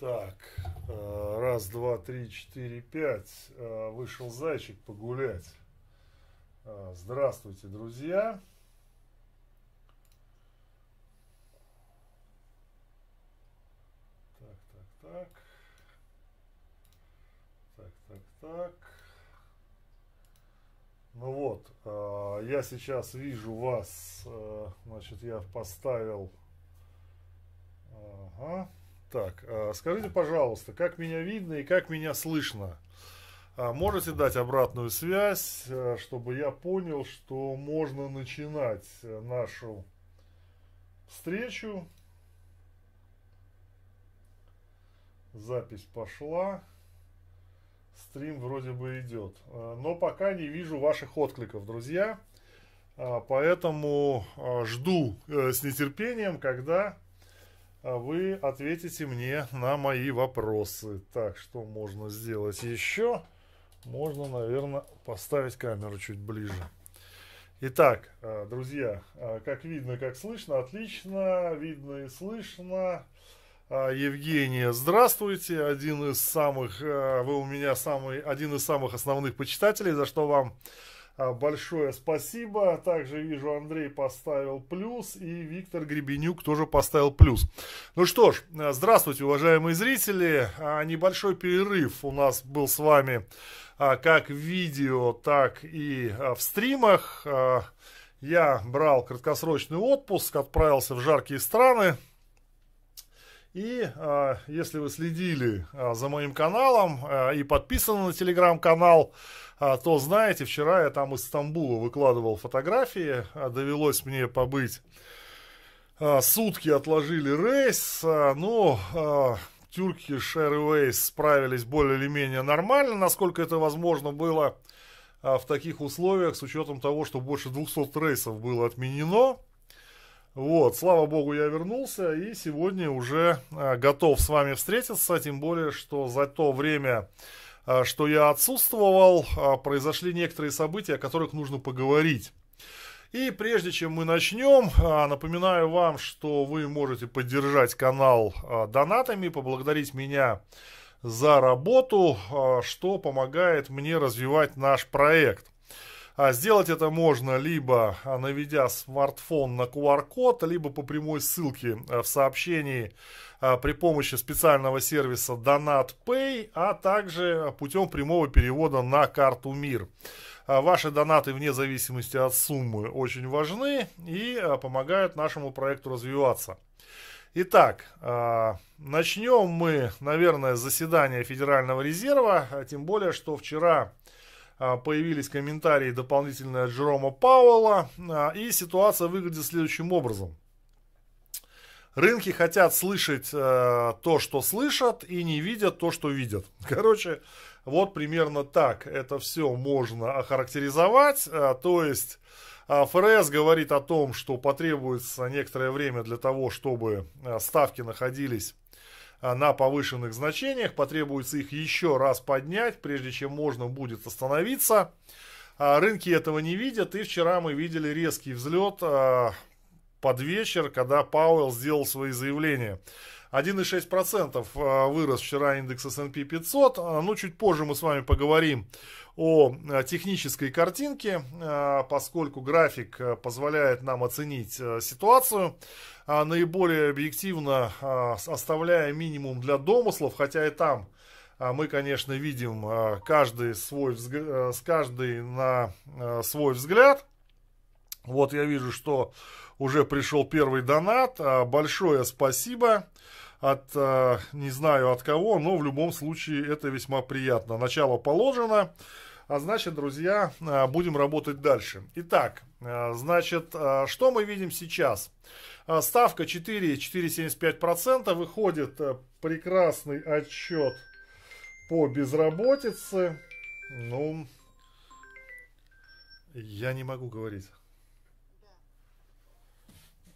Так, э, раз, два, три, четыре, пять. Э, вышел зайчик погулять. Э, здравствуйте, друзья. Так, так, так. Так, так, так. Ну вот, я сейчас вижу вас, значит, я поставил... Ага. Так, а, скажите, пожалуйста, как меня видно и как меня слышно? А, можете дать обратную связь, а, чтобы я понял, что можно начинать нашу встречу. Запись пошла. Стрим вроде бы идет. Но пока не вижу ваших откликов, друзья. Поэтому жду э, с нетерпением, когда а вы ответите мне на мои вопросы. Так, что можно сделать еще? Можно, наверное, поставить камеру чуть ближе. Итак, а, друзья, а, как видно, как слышно, отлично, видно и слышно. Евгения, здравствуйте, один из самых, вы у меня самый, один из самых основных почитателей, за что вам а, большое спасибо. Также вижу, Андрей поставил плюс и Виктор Гребенюк тоже поставил плюс. Ну что ж, а, здравствуйте, уважаемые зрители. А, небольшой перерыв у нас был с вами как в видео, так и в стримах. Я брал краткосрочный отпуск, отправился в жаркие страны. И э, если вы следили э, за моим каналом э, и подписаны на телеграм-канал, а, то знаете, вчера я там из Стамбула выкладывал фотографии, а, довелось мне побыть. А, сутки отложили рейс, но Turkish Airways справились более или менее нормально, насколько это возможно было в таких условиях, с учетом того, что больше 200 рейсов было отменено. Вот, слава богу, я вернулся и сегодня уже готов с вами встретиться, тем более, что за то время, а, что я отсутствовал, а, произошли некоторые события, о которых нужно поговорить. И прежде чем мы начнем, а, напоминаю вам, что вы можете поддержать канал донатами, поблагодарить меня за работу, что помогает мне развивать наш проект. Сделать это можно либо наведя смартфон на QR-код, либо по прямой ссылке в сообщении а, при помощи специального сервиса Donat Pay, а также путем прямого перевода на карту МИР. А, ваши донаты вне зависимости от суммы очень важны и а, помогают нашему проекту развиваться. Итак, начнем мы, наверное, с заседания Федерального резерва, тем более, что вчера появились комментарии дополнительные от Джерома Пауэлла, и ситуация выглядит следующим образом. Рынки хотят слышать э, то, что слышат, и не видят то, что видят. Короче, вот примерно так это все можно охарактеризовать. Э, то есть ФРС говорит о том, что потребуется некоторое время для того, чтобы ставки находились на повышенных значениях. Потребуется их еще раз поднять, прежде чем можно будет остановиться. А рынки этого не видят, и вчера мы видели резкий взлет э, под вечер, когда Пауэлл сделал свои заявления. 1,6% э, вырос вчера индекс S&P 500. Э, ну, чуть позже мы с вами поговорим о э, технической картинке, поскольку график позволяет нам оценить ситуацию наиболее объективно, оставляя минимум для домыслов, хотя и там мы, конечно, видим каждый свой, с каждый на свой взгляд. Вот я вижу, что уже пришел первый донат. А, большое спасибо от, а, не знаю от кого, но в любом случае это весьма приятно. Начало положено. А значит, друзья, а, будем работать дальше. Итак, значит, что мы видим сейчас? Ставка 4,475%. Выходит прекрасный отчет по безработице. Ну, я не могу говорить.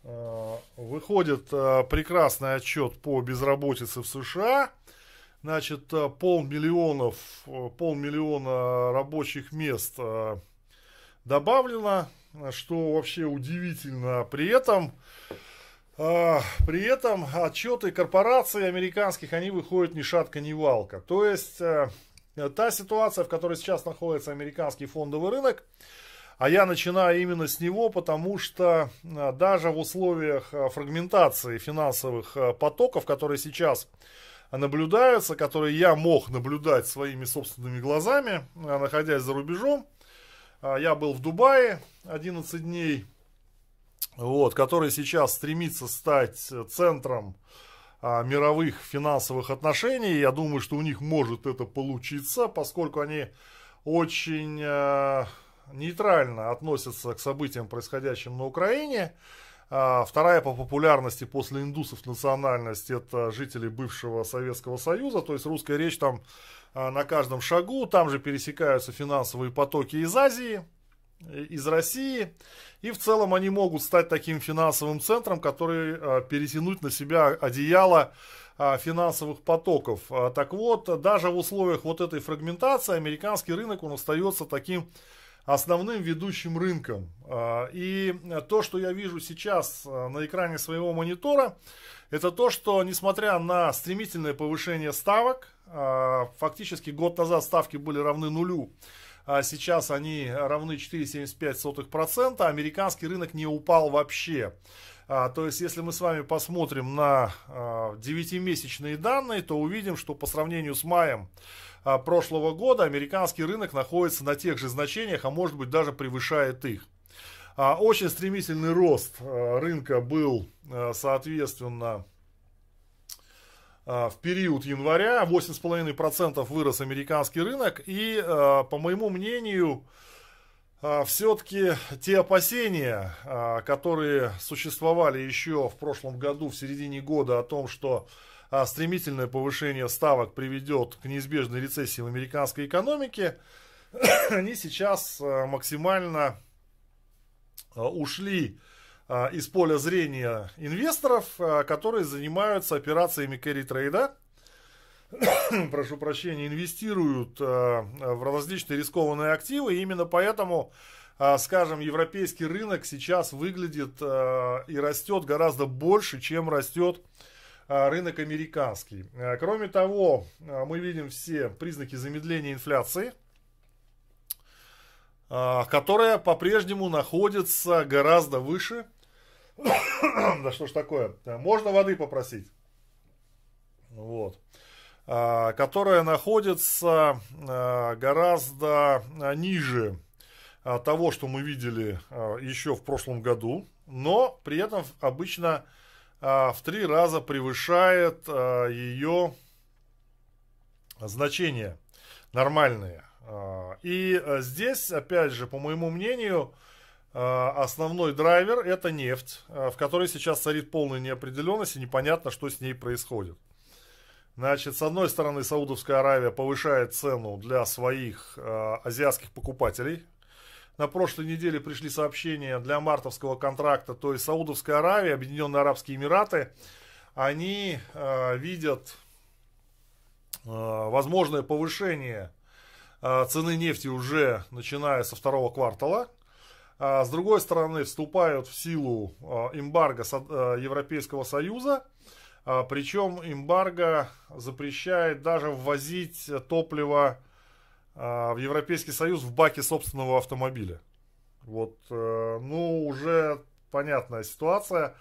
Э, выходит э, прекрасный отчет по безработице в США. Значит, э, полмиллионов, полмиллиона рабочих мест добавлено, что вообще удивительно. При этом А, при этом отчеты корпораций американских, они выходят ни шатка, ни валка. То есть, э, та ситуация, в которой сейчас находится американский фондовый рынок, а я начинаю именно с него, потому что э, даже в условиях э, фрагментации финансовых потоков, которые сейчас наблюдаются, которые я мог наблюдать своими собственными глазами, находясь за рубежом, я был в Дубае 11 дней, вот, который сейчас стремится стать центром а, мировых финансовых отношений. Я думаю, что у них может это получиться, поскольку они очень а, нейтрально относятся к событиям, происходящим на Украине. А, вторая по популярности после индусов национальность это жители бывшего Советского Союза, то есть русская речь там а, на каждом шагу, там же пересекаются финансовые потоки из Азии, из России. И в целом они могут стать таким финансовым центром, который а, перетянуть на себя одеяло а, финансовых потоков. А, так вот, даже в условиях вот этой фрагментации американский рынок, он остается таким основным ведущим рынком. И то, что я вижу сейчас на экране своего монитора, это то, что несмотря на стремительное повышение ставок, фактически год назад ставки были равны нулю, сейчас они равны 4,75%, американский рынок не упал вообще. А, то есть, если мы с вами посмотрим на а, 9-месячные данные, то увидим, что по сравнению с маем а, прошлого года американский рынок находится на тех же значениях, а может быть даже превышает их. А, очень стремительный рост а, рынка был, а, соответственно, а, в период января 8,5% вырос американский рынок. И, а, по моему мнению, а, все-таки те опасения, которые существовали еще в прошлом году, в середине года, о том, что стремительное повышение ставок приведет к неизбежной рецессии в американской экономике, они сейчас максимально ушли из поля зрения инвесторов, а, которые занимаются операциями carry трейда, прошу прощения, инвестируют а, в различные рискованные активы. И именно поэтому, скажем, европейский рынок сейчас выглядит и растет гораздо больше, чем растет рынок американский. Кроме того, мы видим все признаки замедления инфляции, которая по-прежнему находится гораздо выше да что ж такое? Можно воды попросить. Вот. А, которая находится а, гораздо ниже а, того, что мы видели еще в прошлом году, но при этом обычно в три раза превышает ее значения нормальные. И здесь, опять же, по моему мнению, основной драйвер это нефть, э, в которой сейчас царит полная неопределенность и непонятно, что с ней происходит. Значит, с одной стороны, Саудовская Аравия повышает цену для своих э, азиатских покупателей. На прошлой неделе пришли сообщения для мартовского контракта, то есть Саудовская Аравия, Объединенные Арабские Эмираты, они э, видят э, возможное повышение э, цены нефти уже начиная со второго квартала. А, с другой стороны, вступают в силу а, эмбарго а, Европейского Союза. Причем эмбарго запрещает даже ввозить топливо в Европейский Союз в баке собственного автомобиля. Вот, э, ну, уже понятная ситуация.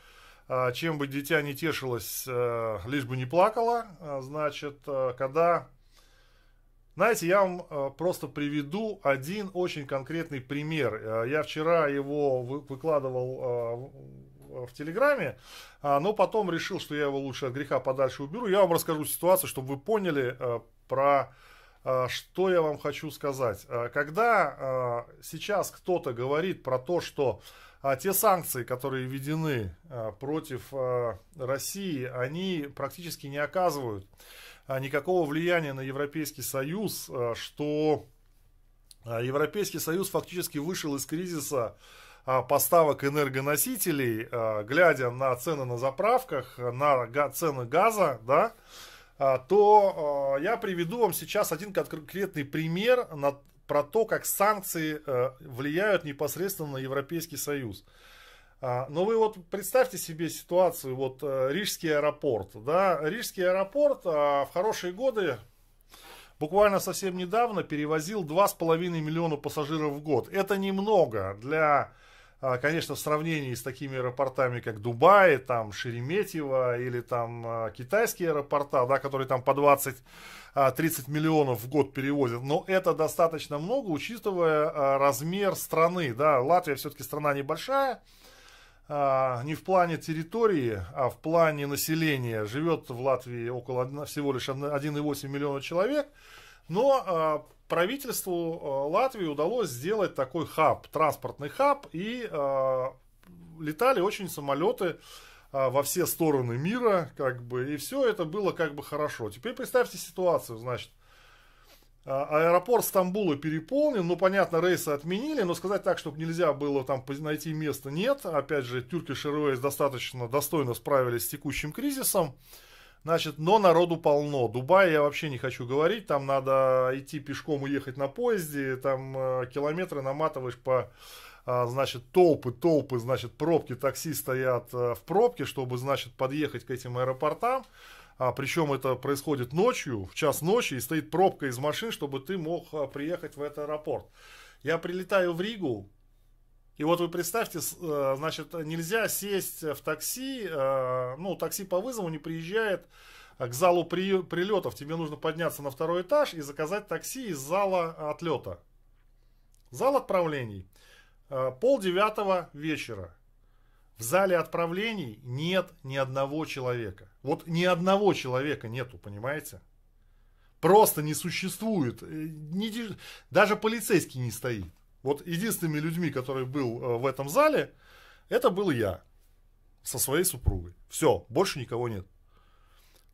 Чем бы дитя не тешилось, э, лишь бы не плакало. Значит, э, когда знаете, я вам э, просто приведу один очень конкретный пример. Э, я вчера его выкладывал э, в Телеграме, но потом решил, что я его лучше от греха подальше уберу. Я вам расскажу ситуацию, чтобы вы поняли про что я вам хочу сказать. Когда сейчас кто-то говорит про то, что те санкции, которые введены против России, они практически не оказывают а, никакого влияния на Европейский Союз, а, что а, Европейский Союз фактически вышел из кризиса поставок энергоносителей, глядя на цены на заправках, на цены газа, да, то я приведу вам сейчас один конкретный пример на, про то, как санкции влияют непосредственно на Европейский Союз. А, но вы вот представьте себе ситуацию, вот э, Рижский аэропорт, да, Рижский аэропорт а, в хорошие годы буквально совсем недавно перевозил 2,5 миллиона пассажиров в год. Это немного для, а, конечно, в сравнении с такими аэропортами, как Дубай, там Шереметьево или там китайские аэропорта, да, которые там по 20-30 миллионов в год перевозят. Но это достаточно много, учитывая размер страны. Да. Латвия все-таки страна небольшая, не в плане территории, а в плане населения. Живет в Латвии около всего лишь 1,8 миллиона человек. Но а, правительству а, Латвии удалось сделать такой хаб, транспортный хаб. И летали очень самолеты во все стороны мира, как бы, и все это было как бы хорошо. Теперь представьте ситуацию, значит, а, аэропорт Стамбула переполнен, ну, понятно, рейсы отменили, но сказать так, чтобы нельзя было там найти место, нет. Опять же, Turkish Airways достаточно достойно справились с текущим кризисом. Значит, но народу полно. Дубай я вообще не хочу говорить, там надо идти пешком и ехать на поезде, там э, километры наматываешь по, э, значит, толпы, толпы, значит, пробки, такси стоят э, в пробке, чтобы, значит, подъехать к этим аэропортам а, причем это происходит ночью, в час ночи, и стоит пробка из машин, чтобы ты мог а, приехать в этот аэропорт. Я прилетаю в Ригу, и вот вы представьте, а, значит, нельзя сесть в такси, а, ну, такси по вызову не приезжает к залу при, прилетов. Тебе нужно подняться на второй этаж и заказать такси из зала отлета. Зал отправлений. А, пол девятого вечера. В зале отправлений нет ни одного человека. Вот ни одного человека нету, понимаете? Просто не существует. Э, даже полицейский не стоит. Вот единственными людьми, которые был э, в этом зале, это был я со своей супругой. Все, больше никого нет.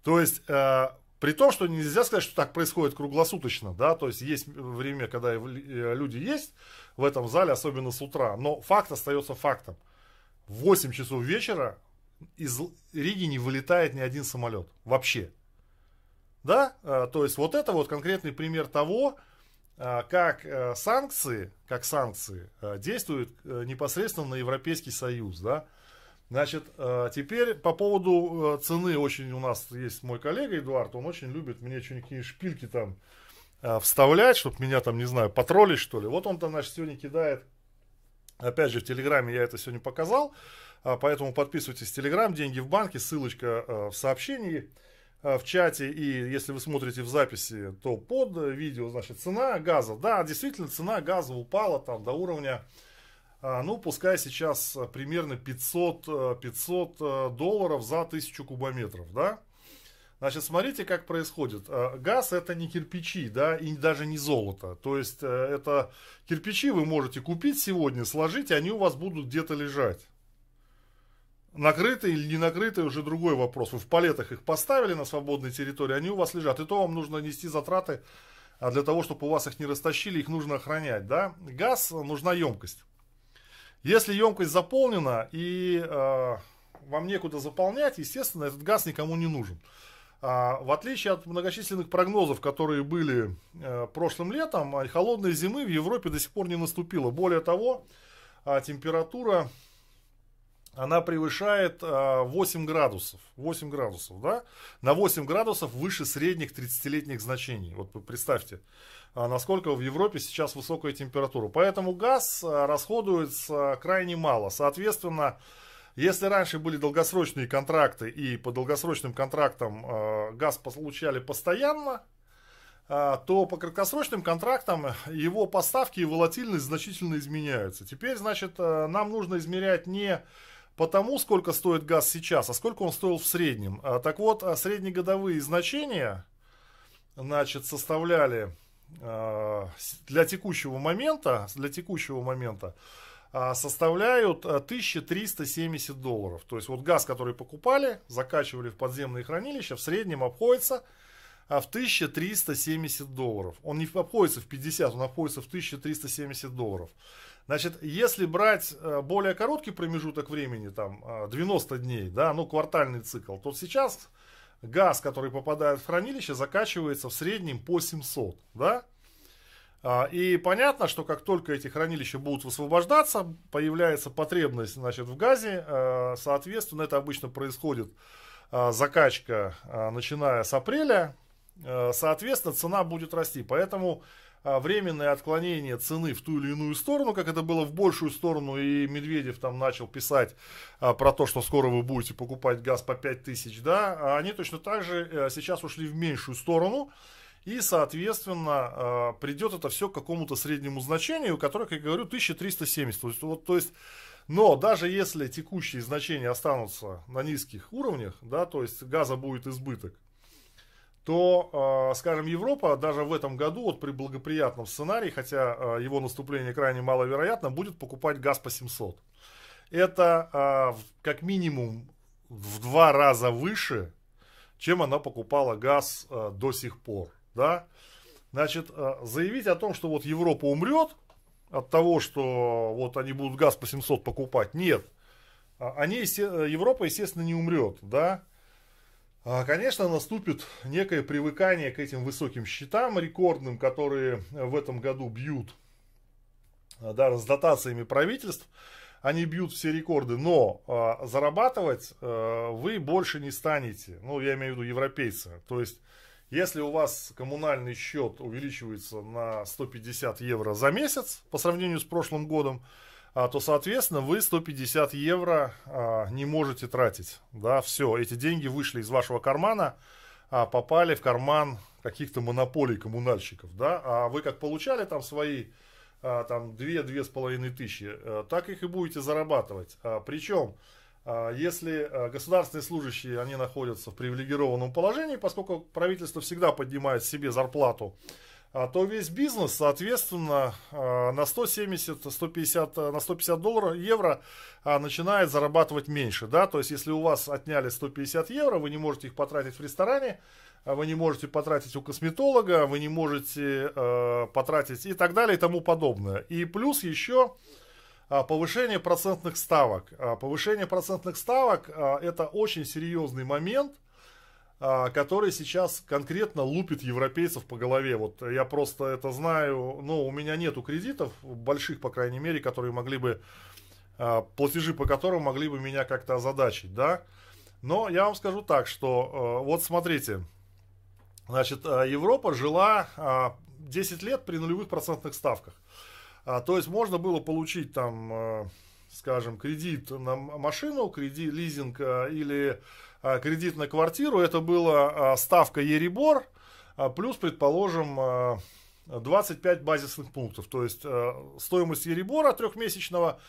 То есть, э, при том, что нельзя сказать, что так происходит круглосуточно, да, то есть есть время, когда люди есть в этом зале, особенно с утра, но факт остается фактом в 8 часов вечера из Риги не вылетает ни один самолет. Вообще. Да? А, то есть вот это вот конкретный пример того, а, как э, санкции, как санкции э, действуют э, непосредственно на Европейский Союз. Да? Значит, теперь по поводу цены очень у нас есть мой коллега Эдуард, он очень любит мне что-нибудь шпильки там вставлять, чтобы меня там, не знаю, потроллить что ли. Вот он там, значит, сегодня кидает Опять же, в Телеграме я это сегодня показал, а, поэтому подписывайтесь в Телеграм, деньги в банке, ссылочка а, в сообщении а, в чате, и если вы смотрите в записи, то под видео, значит, цена газа, да, действительно, цена газа упала там до уровня, ну, пускай сейчас примерно 500, 500 долларов за 1000 кубометров, да, Значит, смотрите, как происходит. Э, газ это не кирпичи, да, и даже не золото. То есть, э, это кирпичи вы можете купить сегодня, сложить, и они у вас будут где-то лежать. Накрытые или не накрытые, уже другой вопрос. Вы в палетах их поставили на свободной территории, они у вас лежат. И то вам нужно нести затраты а для того, чтобы у вас их не растащили, их нужно охранять, да. Газ, нужна емкость. Если емкость заполнена и э, вам некуда заполнять, естественно, этот газ никому не нужен. А, в отличие от многочисленных прогнозов, которые были э, прошлым летом, а, холодной зимы в Европе до сих пор не наступило. Более того, а, температура она превышает 8 градусов. 8 градусов, да? На 8 градусов выше средних 30-летних значений. Вот представьте, насколько в Европе сейчас высокая температура. Поэтому газ расходуется крайне мало. Соответственно, если раньше были долгосрочные контракты и по долгосрочным контрактам э, газ получали постоянно, э, то по краткосрочным контрактам его поставки и волатильность значительно изменяются. Теперь, значит, э, нам нужно измерять не по тому, сколько стоит газ сейчас, а сколько он стоил в среднем. А, так вот, а среднегодовые значения, значит, составляли э, для текущего момента, для текущего момента составляют 1370 а, долларов. То есть вот газ, который покупали, закачивали в подземные хранилища, в среднем обходится а, в 1370 долларов. Он не обходится в 50, он обходится в 1370 долларов. Значит, если брать более короткий промежуток времени, там 90 дней, да, ну квартальный цикл, то сейчас газ, который попадает в хранилище, закачивается в среднем по 700, да. А, и понятно, что как только эти хранилища будут высвобождаться, появляется потребность значит, в газе. А, соответственно, это обычно происходит а, закачка, начиная с апреля. Соответственно, цена будет расти. Поэтому временное отклонение цены в ту или иную сторону, как это было в большую сторону, и Медведев там начал писать про то, что скоро вы будете покупать газ по 5000, да, они точно так же э, сейчас ушли в меньшую сторону. И, соответственно, э, придет это все к какому-то среднему значению, которое, как я говорю, 1370. То есть, вот, то есть, но даже если текущие значения останутся на низких уровнях, да, то есть газа будет избыток, то, э, скажем, Европа даже в этом году, вот при благоприятном сценарии, хотя э, его наступление крайне маловероятно, будет покупать газ по 700. Это как минимум в два раза выше, чем она покупала газ до сих пор да, значит, э, заявить о том, что вот Европа умрет от того, что вот они будут газ по 700 покупать, нет. А, они, Европа, естественно, не умрет, да. А, конечно, наступит некое привыкание к этим высоким счетам рекордным, которые в этом году бьют да, с дотациями правительств. Они бьют все рекорды, но э, зарабатывать э, вы больше не станете. Ну, я имею в виду европейцы. То есть если у вас коммунальный счет увеличивается на 150 евро за месяц по сравнению с прошлым годом, а, то, соответственно, вы 150 евро а, не можете тратить. Да, все, эти деньги вышли из вашего кармана, а попали в карман каких-то монополий коммунальщиков. Да? А вы как получали там свои там 2-2,5 тысячи, так их и будете зарабатывать. Причем если а, государственные служащие, они находятся в привилегированном положении, поскольку правительство всегда поднимает себе зарплату, а, то весь бизнес, соответственно, на 170, 150, на 150 долларов, евро начинает зарабатывать меньше. Да? То есть, если у вас отняли 150 евро, вы не можете их потратить в ресторане, вы не можете потратить у косметолога, вы не можете э, потратить и так далее и тому подобное. И плюс еще а, повышение процентных ставок. А, повышение процентных ставок а, это очень серьезный момент, который сейчас конкретно лупит европейцев по голове. Вот я просто это знаю, но у меня нету кредитов, больших, по крайней мере, которые могли бы, платежи по которым могли бы меня как-то озадачить, да. Но я вам скажу так, что вот смотрите, значит, Европа жила 10 лет при нулевых процентных ставках. А, то есть можно было получить там, э, скажем, кредит на машину, кредит, лизинг э, или э, кредит на квартиру. Это была ставка Ерибор, плюс, предположим, 25 базисных пунктов. То есть стоимость Ерибора трехмесячного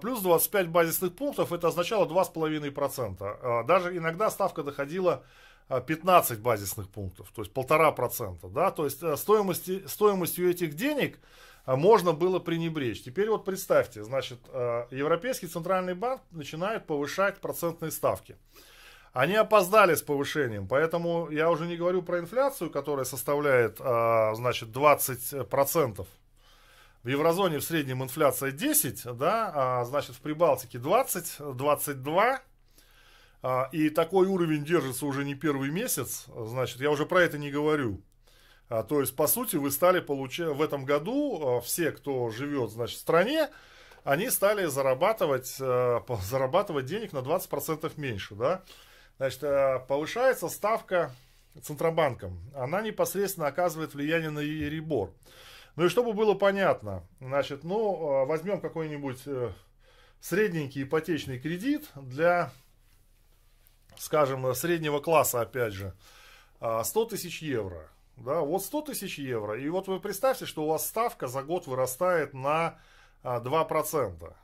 плюс 25 базисных пунктов, это означало 2,5%. Даже иногда ставка доходила 15 базисных пунктов, то есть полтора процента. Да? То есть стоимости, стоимостью этих денег можно было пренебречь. Теперь вот представьте, значит, а, Европейский центральный банк начинает повышать процентные ставки. Они опоздали с повышением, поэтому я уже не говорю про инфляцию, которая составляет, а, значит, 20%. В еврозоне в среднем инфляция 10, да, а значит в Прибалтике 20, 22. И такой уровень держится уже не первый месяц, значит, я уже про это не говорю. А, то есть, по сути, вы стали получать в этом году, а, все, кто живет значит, в стране, они стали зарабатывать, а, зарабатывать денег на 20% меньше. Да? Значит, повышается ставка Центробанком. Она непосредственно оказывает влияние на Ерибор. Ну и чтобы было понятно, значит, ну, возьмем какой-нибудь э, средненький ипотечный кредит для, скажем, среднего класса, опять же, 100 тысяч евро. Да, вот 100 тысяч евро. И вот вы представьте, что у вас ставка за год вырастает на 2%. А,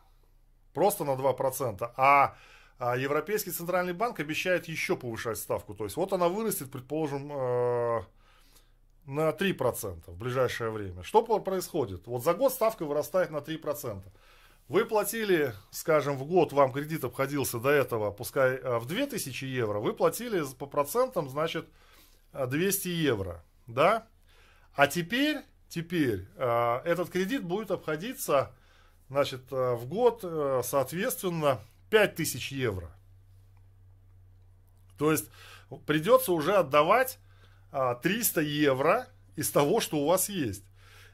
Просто на 2%. А, а Европейский Центральный Банк обещает еще повышать ставку. То есть вот она вырастет, предположим, э, на 3% в ближайшее время. Что происходит? Вот за год ставка вырастает на 3%. Вы платили, скажем, в год вам кредит обходился до этого, пускай э, в 2000 евро, вы платили по процентам, значит, 200 евро да? А теперь, теперь э, этот кредит будет обходиться, значит, э, в год, э, соответственно, 5000 евро. То есть придется уже отдавать э, 300 евро из того, что у вас есть.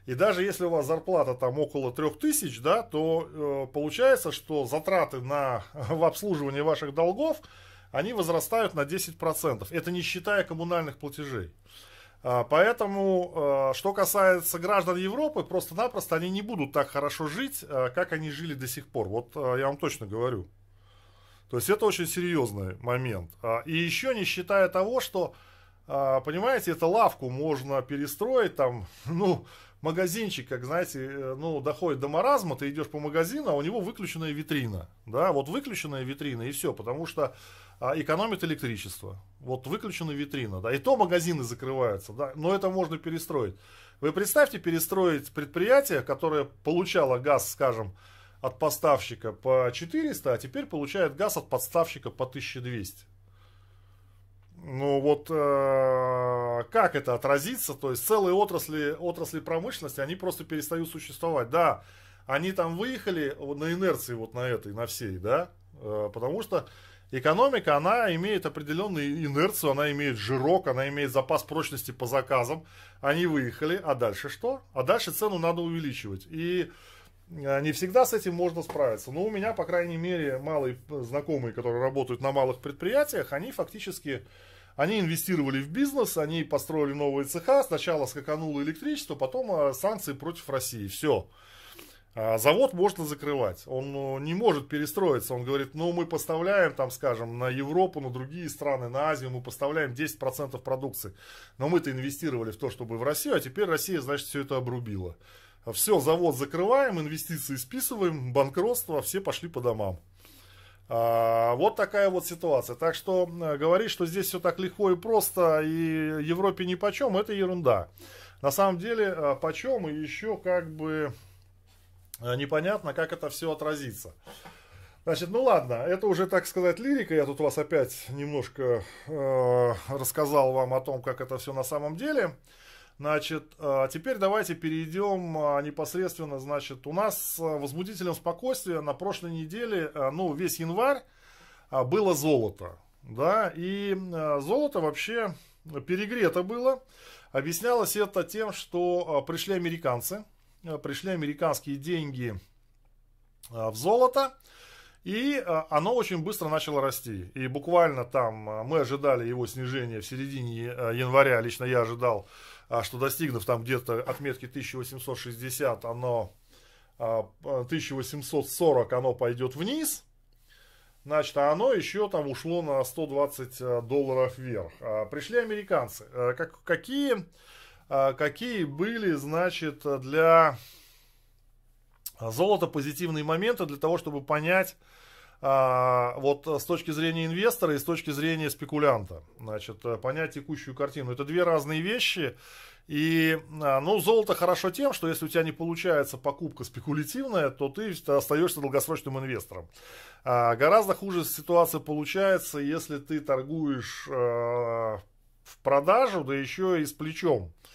И даже если у вас зарплата там около 3000, да, то э, получается, что затраты на в обслуживание ваших долгов, они возрастают на 10%. Это не считая коммунальных платежей. А, поэтому, э, что касается граждан Европы, просто-напросто они не будут так хорошо жить, э, как они жили до сих пор. Вот я вам точно говорю. То есть это очень серьезный момент. А, и еще не считая того, что, а, понимаете, эту лавку можно перестроить там, ну, магазинчик, как знаете, ну, доходит до маразма, ты идешь по магазину, а у него выключенная витрина. Да, вот выключенная витрина и все, потому что а, экономит электричество. Вот выключена витрина, да, и то магазины закрываются, да, но это можно перестроить. Вы представьте перестроить предприятие, которое получало газ, скажем, от поставщика по 400, а теперь получает газ от подставщика по 1200. Ну вот э, как это отразится? То есть целые отрасли, отрасли промышленности, они просто перестают существовать. Да, они там выехали на инерции вот на этой, на всей, да, э, потому что Экономика, она имеет определенную инерцию, она имеет жирок, она имеет запас прочности по заказам. Они выехали, а дальше что? А дальше цену надо увеличивать. И э, не всегда с этим можно справиться. Но у меня, по крайней мере, малые знакомые, которые работают на малых предприятиях, они фактически они инвестировали в бизнес, они построили новые цеха, сначала скакануло электричество, потом э, санкции против России. Все. А завод можно закрывать, он ну, не может перестроиться, он говорит, ну мы поставляем там, скажем, на Европу, на другие страны, на Азию, мы поставляем 10% продукции, но мы-то инвестировали в то, чтобы в Россию, а теперь Россия, значит, все это обрубила. Все, завод закрываем, инвестиции списываем, банкротство, все пошли по домам. А, вот такая вот ситуация. Так что говорить, что здесь все так легко и просто, и Европе ни почем, это ерунда. На самом деле, а, почем и еще как бы Э, непонятно, как это все отразится. Значит, ну ладно, это уже, так сказать, лирика. Я тут вас опять немножко э, рассказал вам о том, как это все на самом деле. Значит, э, теперь давайте перейдем э, непосредственно, значит, у нас э, возбудителем спокойствия на прошлой неделе, ну, весь январь было золото. Да, и золото вообще перегрето было. Объяснялось это тем, что пришли американцы, пришли американские деньги в золото, и оно очень быстро начало расти. И буквально там мы ожидали его снижения в середине января, лично я ожидал, что достигнув там где-то отметки 1860, оно 1840 оно пойдет вниз. Значит, а оно еще там ушло на 120 долларов вверх. Пришли американцы. Как, какие а, какие были, значит, для золота позитивные моменты для того, чтобы понять, а, вот с точки зрения инвестора и с точки зрения спекулянта, значит, понять текущую картину. Это две разные вещи. И, а, ну, золото хорошо тем, что если у тебя не получается покупка спекулятивная, то ты остаешься долгосрочным инвестором. А гораздо хуже ситуация получается, если ты торгуешь э, в продажу, да еще и с плечом а,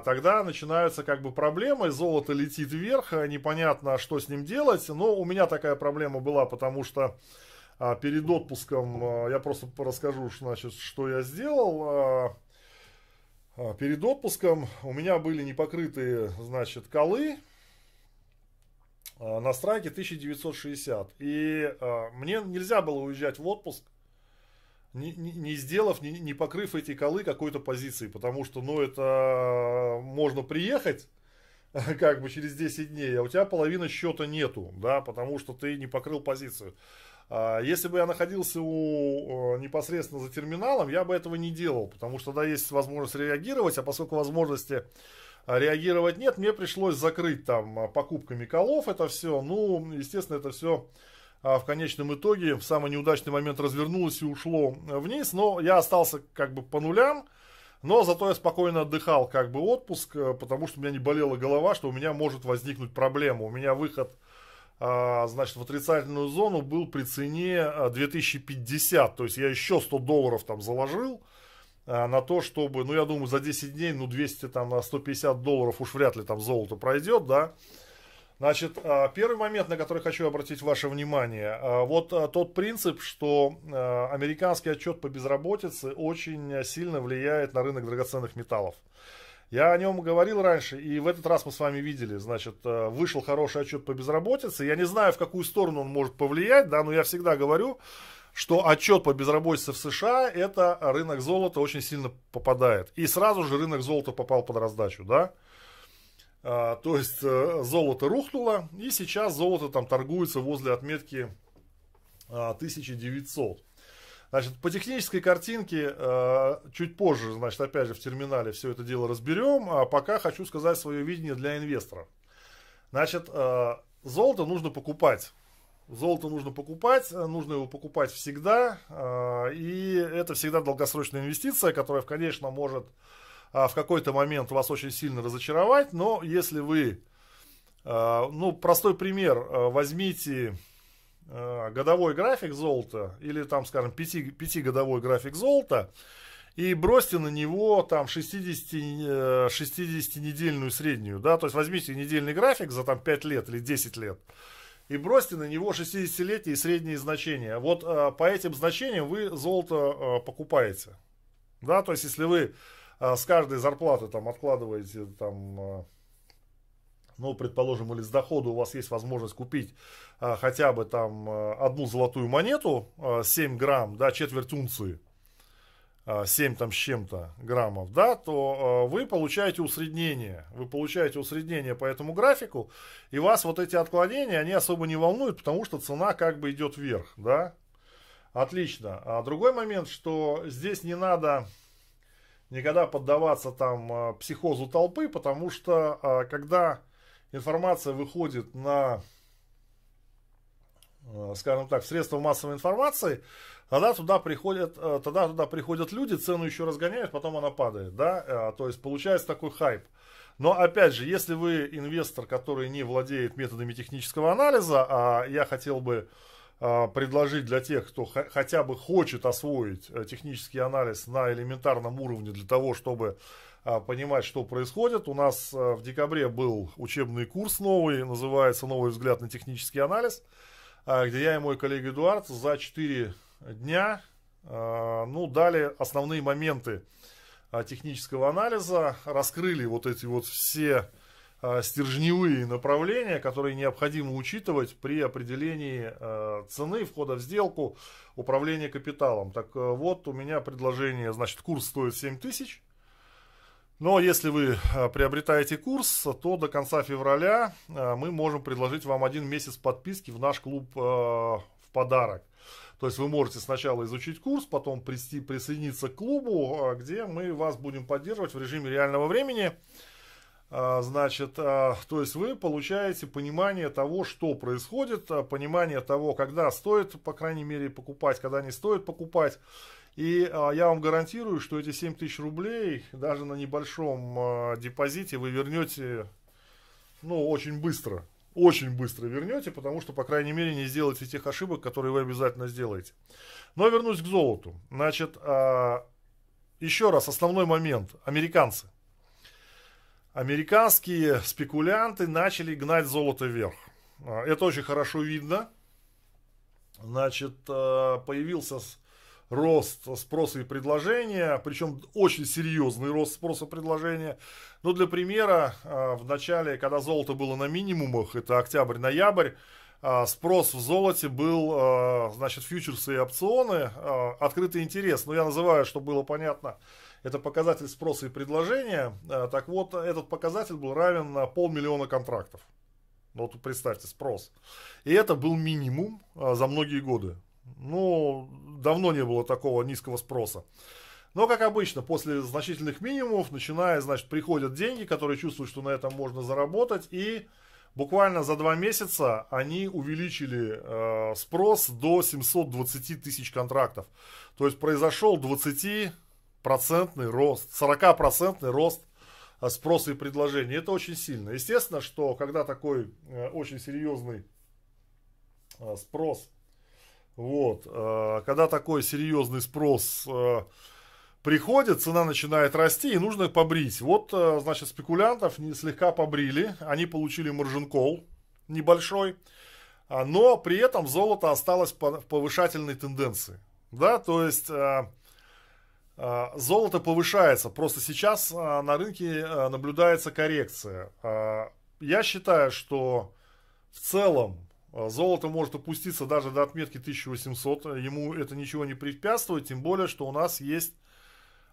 тогда начинаются как бы проблемы, золото летит вверх, а непонятно, что с ним делать. Но у меня такая проблема была, потому что а, перед отпуском, а, я просто расскажу, значит, что я сделал. А, а, перед отпуском у меня были непокрытые, значит, колы, а, на страйке 1960. И а, мне нельзя было уезжать в отпуск не, не, сделав, не, не покрыв эти колы какой-то позиции, потому что, ну, это можно приехать, как бы через 10 дней, а у тебя половины счета нету, да, потому что ты не покрыл позицию. А если бы я находился у, э, непосредственно за терминалом, я бы этого не делал, потому что, да, есть возможность реагировать, а поскольку возможности а, реагировать нет, мне пришлось закрыть там покупками колов это все, ну, естественно, это все а в конечном итоге в самый неудачный момент развернулось и ушло вниз. Но я остался как бы по нулям. Но зато я спокойно отдыхал, как бы отпуск, э, потому что у меня не болела голова, что у меня может возникнуть проблема. У меня выход, а, значит, в отрицательную зону был при цене 2050. То есть я еще 100 долларов там заложил а, на то, чтобы, ну я думаю, за 10 дней, ну 200 там на 150 долларов уж вряд ли там золото пройдет, да. Значит, а, первый момент, на который хочу обратить ваше внимание, а, вот а, тот принцип, что американский отчет по безработице очень сильно влияет на рынок драгоценных металлов. Я о нем говорил раньше, и в этот раз мы с вами видели, значит, вышел хороший отчет по безработице. Я не знаю, в какую сторону он может повлиять, да, но я всегда говорю, что отчет по безработице в США, это рынок золота очень сильно попадает. И сразу же рынок золота попал под раздачу, да. А, то есть э, золото рухнуло, и сейчас золото там торгуется возле отметки а, 1900. Значит, по технической картинке э, чуть позже, значит, опять же в терминале все это дело разберем, а пока хочу сказать свое видение для инвестора. Значит, э, золото нужно покупать. Золото нужно покупать, нужно его покупать всегда, и это всегда долгосрочная инвестиция, которая, конечно, может в какой-то момент вас очень сильно разочаровать, но если вы, ну, простой пример, возьмите Э, годовой график золота, или там, скажем, 5, 5 график золота, и бросьте на него там 60, 60 э, среднюю, да, то есть возьмите недельный график за там 5 лет или 10 лет, и бросьте на него 60-летние средние значения. Вот э, по этим значениям вы золото э, покупаете, да, то есть если вы с каждой зарплаты там откладываете там э, ну, предположим, или с дохода у вас есть возможность купить а, хотя бы там а, одну золотую монету, а, 7 грамм, да, четверть унции, а, 7 там с чем-то граммов, да, то а, вы получаете усреднение, вы получаете усреднение по этому графику, и вас вот эти отклонения, они особо не волнуют, потому что цена как бы идет вверх, да, отлично. А другой момент, что здесь не надо никогда поддаваться там а, психозу толпы, потому что а, когда информация выходит на, э, скажем так, средства массовой информации, тогда туда приходят, тогда туда приходят люди, цену еще разгоняют, потом она падает, да, то есть получается такой хайп. Но опять же, если вы инвестор, который не владеет методами технического анализа, а я хотел бы предложить для тех, кто хотя бы хочет освоить технический анализ на элементарном уровне для того, чтобы а, понимать, что происходит. У нас а, в декабре был учебный курс новый, называется «Новый взгляд на технический анализ», а, где я и мой коллега Эдуард за 4 дня ну, дали основные моменты технического анализа, раскрыли вот эти вот все стержневые направления, которые необходимо учитывать при определении цены входа в сделку, управления капиталом. Так вот, у меня предложение, значит, курс стоит 7 тысяч, но если вы приобретаете курс, то до конца февраля мы можем предложить вам один месяц подписки в наш клуб в подарок. То есть вы можете сначала изучить курс, потом прийти, присоединиться к клубу, где мы вас будем поддерживать в режиме реального времени. Значит, то есть вы получаете понимание того, что происходит, понимание того, когда стоит, по крайней мере, покупать, когда не стоит покупать. И а, я вам гарантирую, что эти 7 тысяч рублей даже на небольшом а, депозите вы вернете, ну, очень быстро. Очень быстро вернете, потому что, по крайней мере, не сделаете тех ошибок, которые вы обязательно сделаете. Но вернусь к золоту. Значит, а, еще раз, основной момент. Американцы. Американские спекулянты начали гнать золото вверх. А, это очень хорошо видно. Значит, а, появился рост спроса и предложения, причем очень серьезный рост спроса и предложения. Но для примера, а, в начале, когда золото было на минимумах, это октябрь-ноябрь, спрос в золоте был, значит, фьючерсы и опционы, открытый интерес, но я называю, чтобы было понятно, это показатель спроса и предложения. Так вот, этот показатель был равен на полмиллиона контрактов. Вот представьте, спрос. И это был минимум за многие годы. Ну, давно не было такого низкого спроса. Но, как обычно, после значительных минимумов, начиная, значит, приходят деньги, которые чувствуют, что на этом можно заработать, и буквально за два месяца они увеличили э, спрос до 720 тысяч контрактов. То есть произошел 20-процентный рост, 40-процентный рост э, спроса и предложения. Это очень сильно. Естественно, что когда такой э, очень серьезный э, спрос вот. Когда такой серьезный спрос приходит, цена начинает расти, и нужно побрить. Вот, значит, спекулянтов слегка побрили, они получили маржин-колл небольшой, а, но при этом золото осталось в повышательной тенденции. Да, то есть золото повышается, просто сейчас а, на рынке а, наблюдается коррекция. Я считаю, что в целом золото может опуститься даже до отметки 1800, ему это ничего не препятствует, тем более, что у нас есть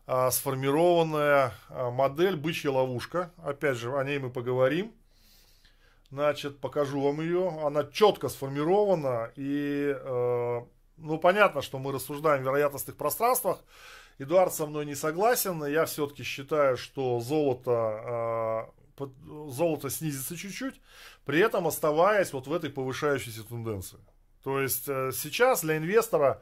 сформированная модель бычья ловушка, опять же, о ней мы поговорим. Значит, покажу вам ее. Она четко сформирована и, ну, понятно, что мы рассуждаем в вероятностных пространствах, Эдуард со мной не согласен. Я все-таки считаю, что золото, э, золото снизится чуть-чуть, при этом оставаясь вот в этой повышающейся тенденции. То есть э, сейчас для инвестора,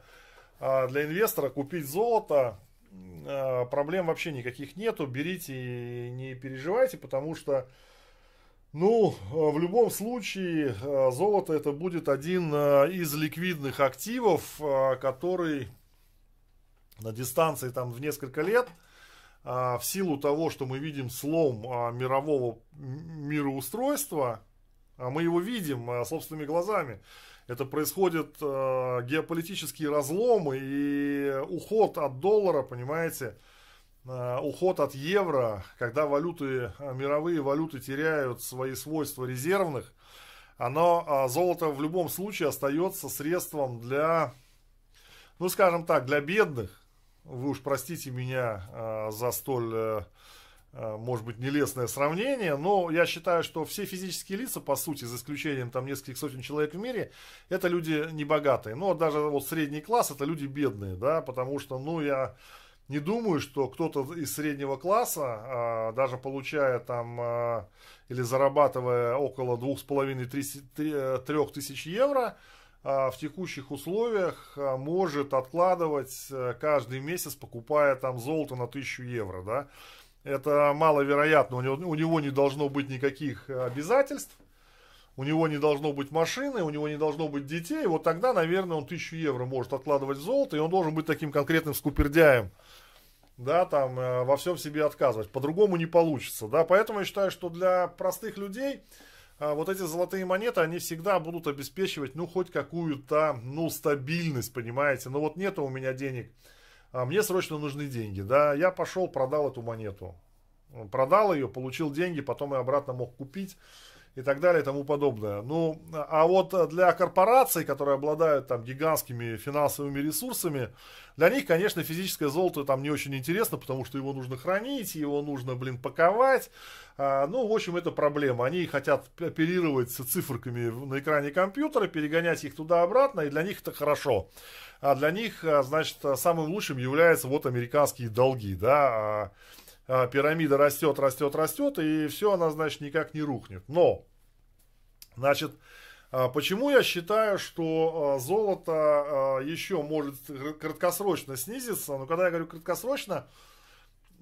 э, для инвестора купить золото э, проблем вообще никаких нету. Берите и не переживайте, потому что ну, в любом случае, золото это будет один из ликвидных активов, который на дистанции там в несколько лет, а, в силу того, что мы видим слом а, мирового мироустройства, а мы его видим собственными глазами, это происходят а, геополитические разломы и уход от доллара, понимаете, уход от евро, когда валюты, мировые валюты теряют свои свойства резервных, оно, золото в любом случае остается средством для, ну скажем так, для бедных, вы уж простите меня э, за столь, э, э, может быть, нелестное сравнение, но я считаю, что все физические лица, по сути, за исключением там нескольких сотен человек в мире, это люди небогатые. Но даже вот средний класс, это люди бедные, да, потому что, ну, я не думаю, что кто-то из среднего класса, даже получая там или зарабатывая около двух с половиной трех тысяч евро, а, в текущих условиях а, может откладывать э, каждый месяц, покупая там золото на 1000 евро, да. Это маловероятно, у него, у него не должно быть никаких обязательств, у него не должно быть машины, у него не должно быть детей, вот тогда, наверное, он 1000 евро может откладывать в золото, и он должен быть таким конкретным скупердяем, да, там, э, во всем себе отказывать, по-другому не получится, да, поэтому я считаю, что для простых людей а вот эти золотые монеты, они всегда будут обеспечивать, ну, хоть какую-то, ну, стабильность, понимаете. Но вот нету у меня денег, а мне срочно нужны деньги, да. Я пошел, продал эту монету. Продал ее, получил деньги, потом я обратно мог купить и так далее и тому подобное. Ну, а вот для корпораций, которые обладают там гигантскими финансовыми ресурсами, для них, конечно, физическое золото там не очень интересно, потому что его нужно хранить, его нужно, блин, паковать. А, ну, в общем, это проблема. Они хотят оперировать с циферками на экране компьютера, перегонять их туда-обратно, и для них это хорошо. А для них, а, значит, самым лучшим являются вот американские долги, да, а, пирамида растет, растет, растет, и все она, значит, никак не рухнет. Но, значит, а, почему я считаю, что а, золото еще может краткосрочно снизиться? Но ну, когда я говорю краткосрочно,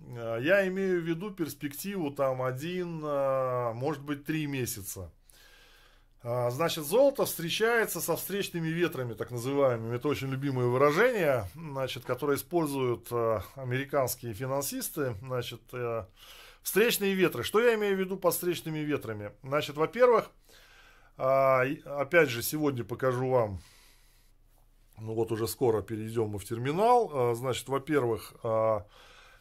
я имею в виду перспективу там один, может быть, три месяца. А, значит, золото встречается со встречными ветрами, так называемыми. Это очень любимое выражение, значит, которое используют э, американские финансисты. Значит, э, встречные ветры. Что я имею в виду под встречными ветрами? Значит, во-первых, э, опять же, сегодня покажу вам, ну вот уже скоро перейдем мы в терминал. Значит, во-первых,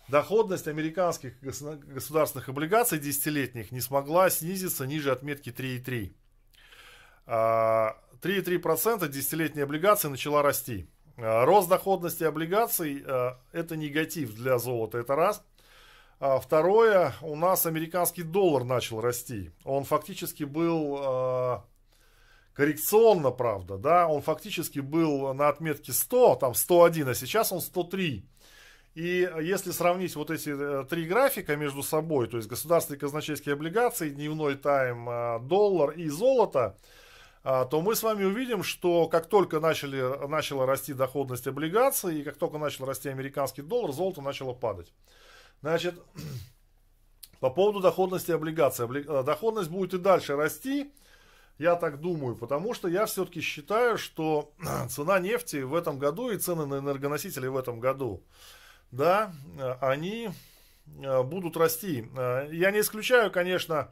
доходность американских государственных облигаций десятилетних не смогла снизиться ниже отметки 3,3. 3,3% десятилетней облигации начала расти. А, рост доходности облигаций а, – это негатив для золота, это раз. А второе, у нас американский доллар начал расти. Он фактически был коррекционно, правда, да, он фактически был на отметке 100, там 101, а сейчас он 103. И если сравнить вот эти э, три графика между собой, то есть государственные казначейские облигации, дневной тайм, доллар и золото – а, то мы с вами увидим, что как только начали, начала расти доходность облигаций, и как только начал расти американский доллар, золото начало падать. Значит, по поводу доходности облигаций. Э, доходность будет и дальше расти, я так думаю, потому что я все-таки считаю, что цена нефти в этом году и цены на энергоносители в этом году, да, э, они э, будут расти. Я не исключаю, конечно,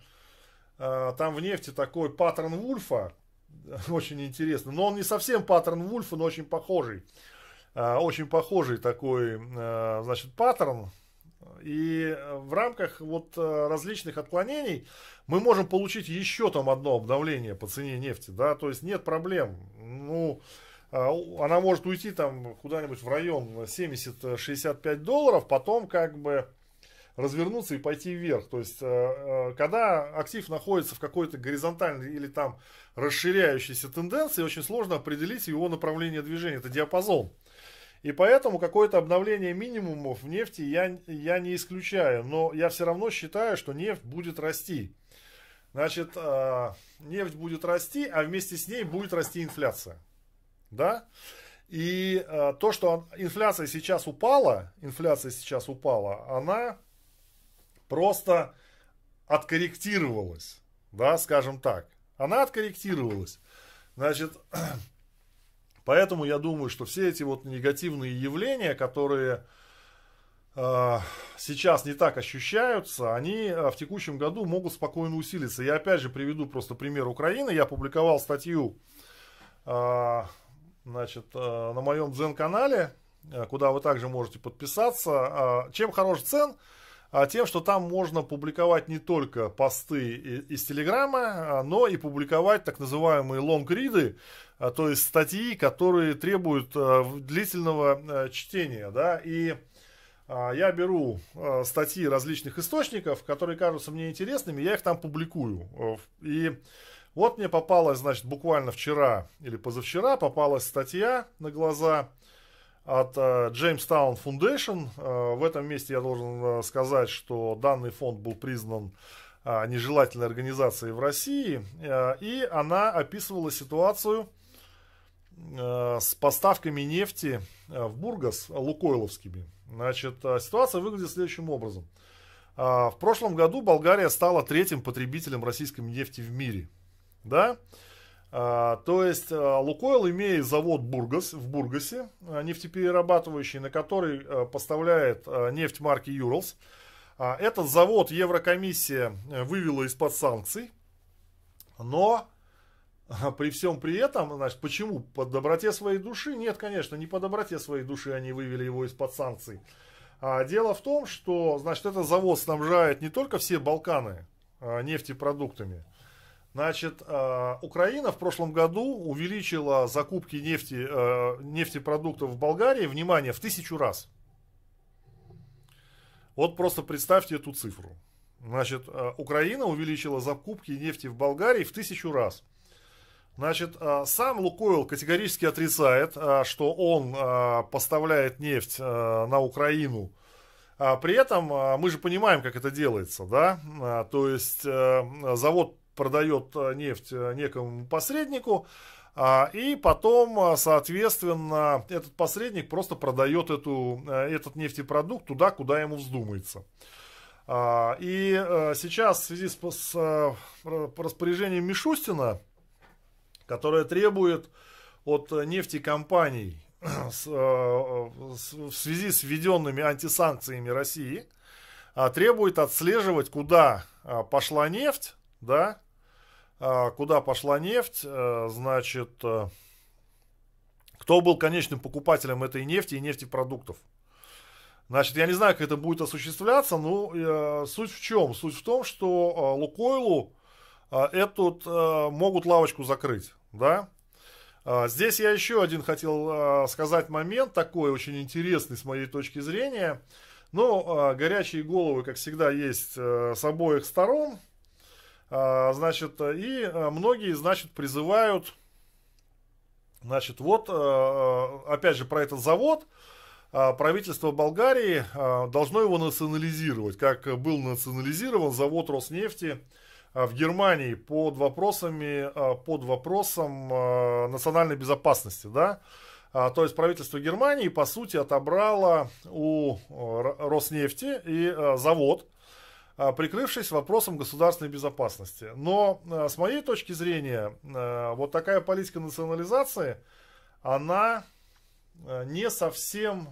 там в нефти такой паттерн Вульфа, очень интересно. Но он не совсем паттерн Вульфа, но очень похожий. очень похожий такой, значит, паттерн. И в рамках вот различных отклонений мы можем получить еще там одно обновление по цене нефти, да, то есть нет проблем. Ну, она может уйти там куда-нибудь в район 70-65 долларов, потом как бы развернуться и пойти вверх. То есть, э, э, когда актив находится в какой-то горизонтальной или там расширяющейся тенденции, очень сложно определить его направление движения. Это диапазон. И поэтому какое-то обновление минимумов в нефти я, я не исключаю. Но я все равно считаю, что нефть будет расти. Значит, э, нефть будет расти, а вместе с ней будет расти инфляция. Да? И то, что инфляция сейчас упала, инфляция сейчас упала, она просто откорректировалась, да, скажем так. Она откорректировалась. Значит, поэтому я думаю, что все эти вот негативные явления, которые э, сейчас не так ощущаются, они э, в текущем году могут спокойно усилиться. Я опять же приведу просто пример Украины. Я публиковал статью э, значит, э, на моем Дзен-канале, куда вы также можете подписаться. Чем хорош Цен? А тем, что там можно публиковать не только посты из Телеграма, а, но и публиковать так называемые лонгриды, а, то есть статьи, которые требуют длительного чтения. Да? И я беру статьи различных источников, которые кажутся мне интересными, я их там публикую. И вот мне попалась, значит, буквально вчера или позавчера попалась статья на глаза от uh, Jamestown Foundation. Uh, в этом месте я должен uh, сказать, что данный фонд был признан нежелательной организацией в России, и она описывала ситуацию с поставками нефти в Бургас лукойловскими. Значит, ситуация выглядит следующим образом. В прошлом году Болгария стала третьим потребителем российской нефти в мире. Да? А, то есть а, Лукойл имеет завод Бургас, в Бургасе, а, нефтеперерабатывающий, на который поставляет нефть марки Юралс. Этот завод Еврокомиссия вывела из-под санкций, но при всем при этом, значит, почему? По доброте своей души? Нет, конечно, не по доброте своей души они вывели его из-под санкций. А дело в том, что, значит, этот завод снабжает не только все Балканы нефтепродуктами, Значит, э, Украина в прошлом году увеличила закупки нефти, э, нефтепродуктов в Болгарии, внимание, в тысячу раз. Вот просто представьте эту цифру. Значит, э, Украина увеличила закупки нефти в Болгарии в тысячу раз. Значит, сам Лукойл категорически отрицает, что он поставляет нефть на Украину. При этом мы же понимаем, как это делается, да? То есть завод продает э, нефть э, некому посреднику, а, и потом, э, соответственно, этот посредник просто продает эту, этот нефтепродукт туда, куда ему вздумается. А, и сейчас в связи с, с распоряжением Мишустина, которое требует от нефтекомпаний в связи с введенными антисанкциями России, а, требует отслеживать, куда пошла нефть, да, куда пошла нефть, э, значит, э, кто был конечным покупателем этой нефти и нефтепродуктов. Значит, я не знаю, как это будет осуществляться, но э, суть в чем? Суть в том, что Лукойлу эту могут лавочку закрыть, да? Здесь я еще один хотел сказать момент, такой очень интересный с моей точки зрения. Но горячие головы, как всегда, есть с обоих сторон. А, значит, и э, многие, значит, призывают, значит, вот, э, опять же, про этот завод, а, правительство Болгарии а, должно его национализировать, как был национализирован завод Роснефти в Германии под вопросами, под вопросом национальной безопасности, да, то есть правительство Германии, по сути, отобрало у Роснефти и завод, прикрывшись вопросом государственной безопасности. Но а, с моей точки зрения, а, вот такая политика национализации, она не совсем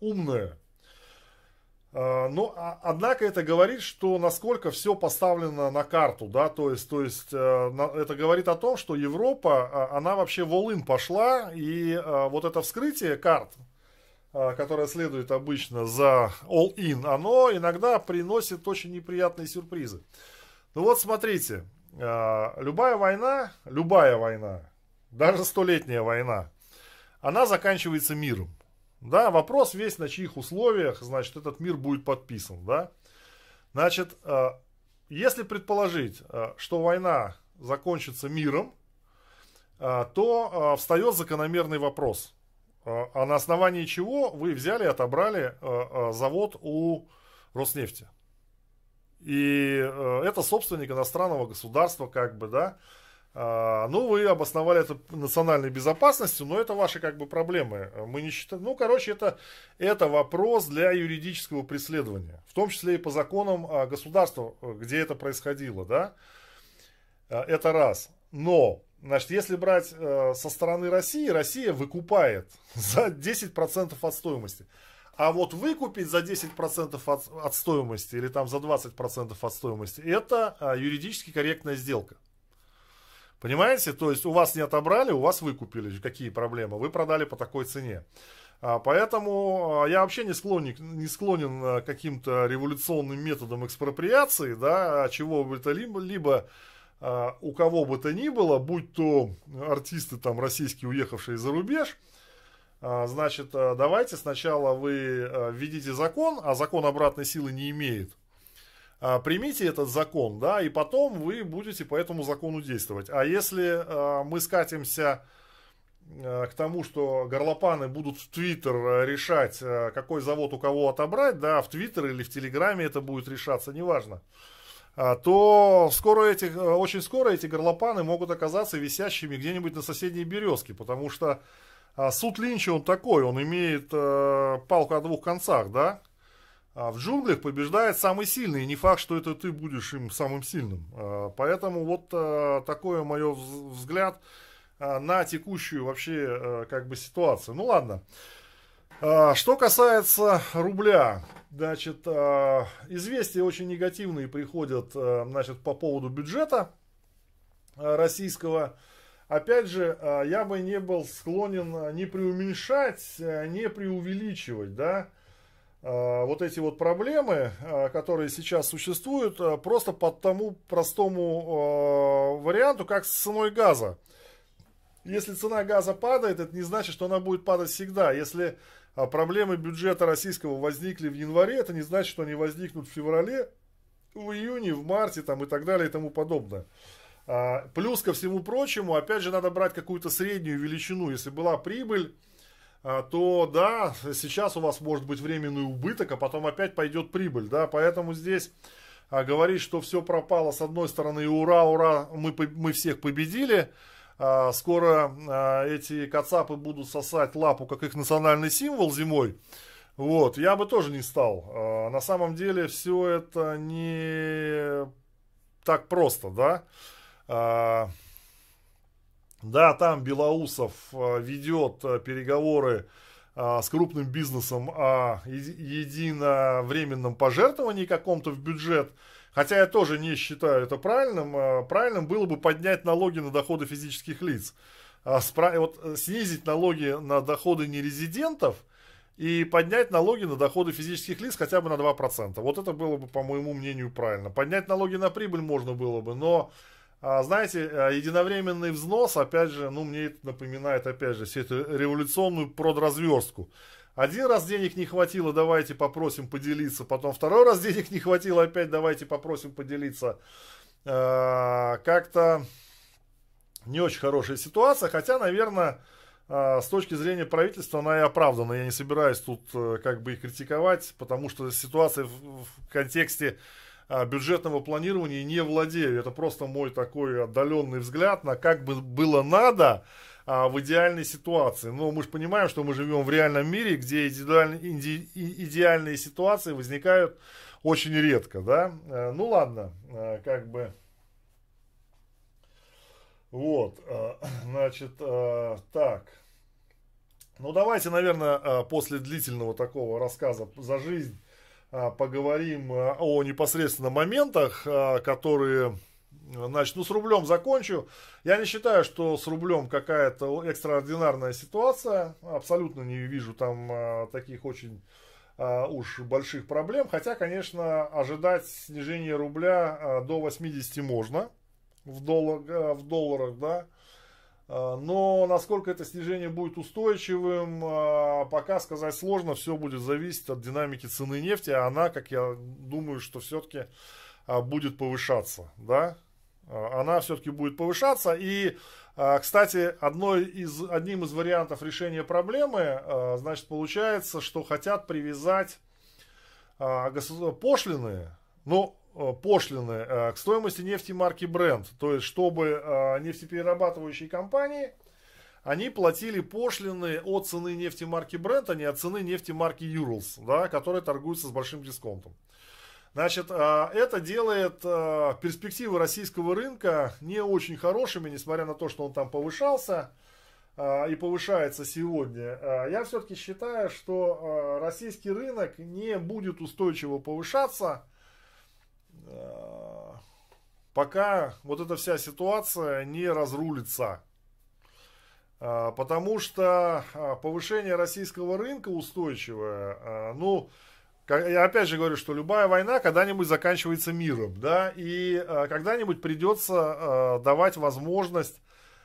умная. Но, однако, это говорит, что насколько все поставлено на карту, да, то есть, то есть это говорит о том, что Европа, она вообще волын пошла, и вот это вскрытие карт, которое следует обычно за all-in, оно иногда приносит очень неприятные сюрпризы. Ну вот смотрите, любая война, любая война, даже столетняя война, она заканчивается миром. Да, вопрос весь на чьих условиях, значит, этот мир будет подписан, да. Значит, э, если предположить, что война закончится миром, то встает закономерный вопрос. А на основании чего вы взяли отобрали завод у Роснефти? И это собственник иностранного государства, как бы, да, а, ну, вы обосновали это национальной безопасностью, но это ваши как бы проблемы. Мы не считаем. Ну, короче, это, это вопрос для юридического преследования. В том числе и по законам а, государства, где это происходило, да. А, это раз. Но, значит, если брать со стороны России, Россия выкупает за 10% от стоимости. А вот выкупить за 10% от, от стоимости или там за 20% от стоимости, это юридически корректная сделка. Понимаете? То есть у вас не отобрали, у вас выкупили. Какие проблемы? Вы продали по такой цене. А, поэтому а, я вообще не склонен, не склонен к каким-то революционным методам экспроприации, да, чего бы то либо, либо а, у кого бы то ни было, будь то артисты там российские, уехавшие за рубеж, значит, давайте сначала вы введите закон, а закон обратной силы не имеет. А, примите этот закон, да, и потом вы будете по этому закону действовать. А если а, мы скатимся а, к тому, что горлопаны будут в Твиттер решать, какой завод у кого отобрать, да, в Твиттер или в Телеграме это будет решаться, неважно, то скоро эти, очень скоро эти горлопаны могут оказаться висящими где-нибудь на соседней березке, потому что суд Линча он такой, он имеет палку о двух концах, да, а в джунглях побеждает самый сильный, и не факт, что это ты будешь им самым сильным. А, поэтому вот а, такой мой взгляд на текущую вообще как бы ситуацию. Ну ладно. Что касается рубля, значит, известия очень негативные приходят, значит, по поводу бюджета российского. Опять же, я бы не был склонен не преуменьшать, не преувеличивать, да, Э, вот эти вот проблемы, э, которые сейчас существуют, э, просто по тому простому варианту, как с ценой газа. Если цена газа падает, это не значит, что она будет падать всегда. Если проблемы бюджета российского возникли в январе, это не значит, что они возникнут в феврале, в июне, в марте там, и так далее и тому подобное. Плюс ко всему прочему, опять же, надо брать какую-то среднюю величину. Если была прибыль, а, то да, сейчас у вас может быть временный убыток, а потом опять пойдет прибыль, да, поэтому здесь а, говорить, что все пропало с одной стороны, ура, ура, мы, мы всех победили, а, скоро а, эти кацапы будут сосать лапу, как их национальный символ зимой, вот, я бы тоже не стал. А, на самом деле все это не так просто, да, а, да, там Белоусов ведет переговоры с крупным бизнесом о единовременном пожертвовании каком-то в бюджет. Хотя я тоже не считаю это правильным. Правильным было бы поднять налоги на доходы физических лиц. Вот снизить налоги на доходы нерезидентов и поднять налоги на доходы физических лиц хотя бы на 2%. Вот это было бы, по моему мнению, правильно. Поднять налоги на прибыль можно было бы, но а, знаете, э, единовременный взнос, опять же, ну, мне это напоминает, опять же, всю эту революционную продразверстку. Один раз денег не хватило, давайте попросим поделиться. Потом второй раз денег не хватило, опять давайте попросим поделиться. А, как-то не очень хорошая ситуация, хотя, наверное, а, с точки зрения правительства она и оправдана. Я не собираюсь тут э, как бы их критиковать, потому что ситуация в контексте а, бюджетного планирования не владею. Это просто мой такой отдаленный взгляд на как бы было надо а, в идеальной ситуации. Но мы же понимаем, что мы живем в реальном мире, где идеальные, иде, идеальные ситуации возникают очень редко, да. А, ну ладно, как бы... Вот, значит, так. Ну давайте, наверное, после длительного такого рассказа за жизнь а, поговорим а, о непосредственно моментах, а, которые Значит, ну с рублем закончу. Я не считаю, что с рублем какая-то экстраординарная ситуация. Абсолютно не вижу там а, таких очень а, уж больших проблем. Хотя, конечно, ожидать снижения рубля а, до 80 можно в, доллар, а, в долларах, да. А, но насколько это снижение будет устойчивым, а, пока сказать сложно. Все будет зависеть от динамики цены нефти. А она, как я думаю, что все-таки будет повышаться, да. А, она все-таки будет повышаться. И, а, кстати, одной из, одним из вариантов решения проблемы, а, значит, получается, что хотят привязать пошлины, ну, пошлины к стоимости нефти марки Brent. То есть, чтобы нефтеперерабатывающие компании, они платили пошлины от цены нефти марки Brent, а не от цены нефти марки Urals, да, которая торгуется с большим дисконтом. Значит, а, это делает а, перспективы российского рынка не очень хорошими, несмотря на то, что он там повышался а, и повышается сегодня. Я все-таки считаю, что российский рынок не будет устойчиво повышаться, пока вот эта вся ситуация не разрулится. Потому что повышение российского рынка устойчивое, ну, я опять же говорю, что любая война когда-нибудь заканчивается миром, да, и э, когда-нибудь придется э, давать возможность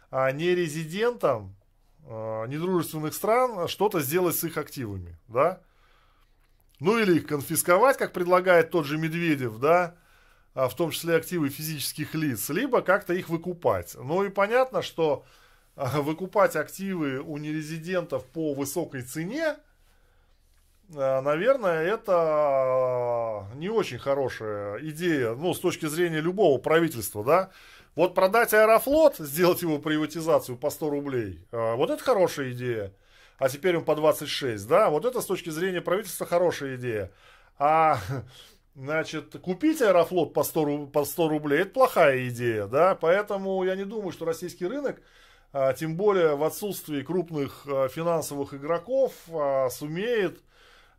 э, нерезидентам э, недружественных стран что-то сделать с их активами, да. Ну или их конфисковать, как предлагает тот же Медведев, да, в том числе активы физических лиц, либо как-то их выкупать. Ну и понятно, что выкупать активы у нерезидентов по высокой цене – Э, наверное, это не очень хорошая идея, ну, с точки зрения любого правительства, да. Вот продать Аэрофлот, сделать его приватизацию по 100 рублей, э, вот это хорошая идея. А теперь он по 26, да, вот это с точки зрения правительства хорошая идея. А, значит, купить Аэрофлот по 100, по 100 рублей, это плохая идея, да, поэтому я не думаю, что российский рынок, тем более в отсутствии крупных финансовых игроков, сумеет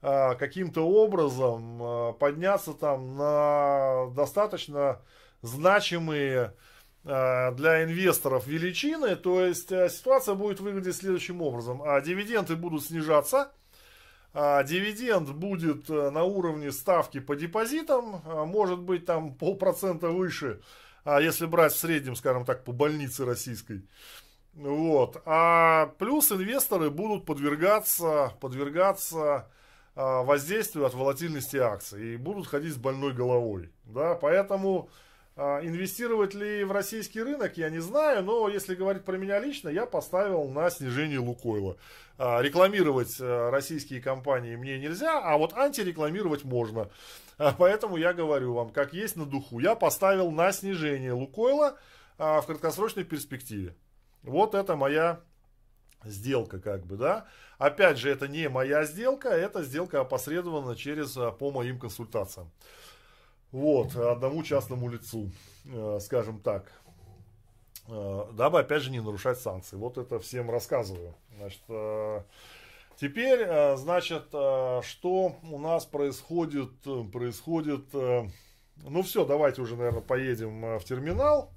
каким-то образом а, подняться там на достаточно значимые а, для инвесторов величины, то есть ситуация будет выглядеть следующим образом. Дивиденды будут снижаться, дивиденд будет на уровне ставки по депозитам, может быть там полпроцента выше, если брать в среднем, скажем так, по больнице российской. Вот. А плюс инвесторы будут подвергаться, подвергаться а, воздействию от волатильности акций и будут ходить с больной головой. Да? Поэтому а, инвестировать ли в российский рынок, я не знаю, но если говорить про меня лично, я поставил на снижение Лукойла. А, рекламировать российские компании мне нельзя, а вот антирекламировать можно. Поэтому я говорю вам, как есть на духу. Я поставил на снижение Лукойла в краткосрочной перспективе. Вот это моя сделка, как бы, да. Опять же, это не моя сделка, это сделка опосредована через, а, по моим консультациям. Вот, одному частному лицу, э, скажем так. Э, дабы, опять же, не нарушать санкции. Вот это всем рассказываю. Значит, э, теперь, значит, что у нас происходит, происходит, ну все, давайте уже, наверное, поедем в терминал.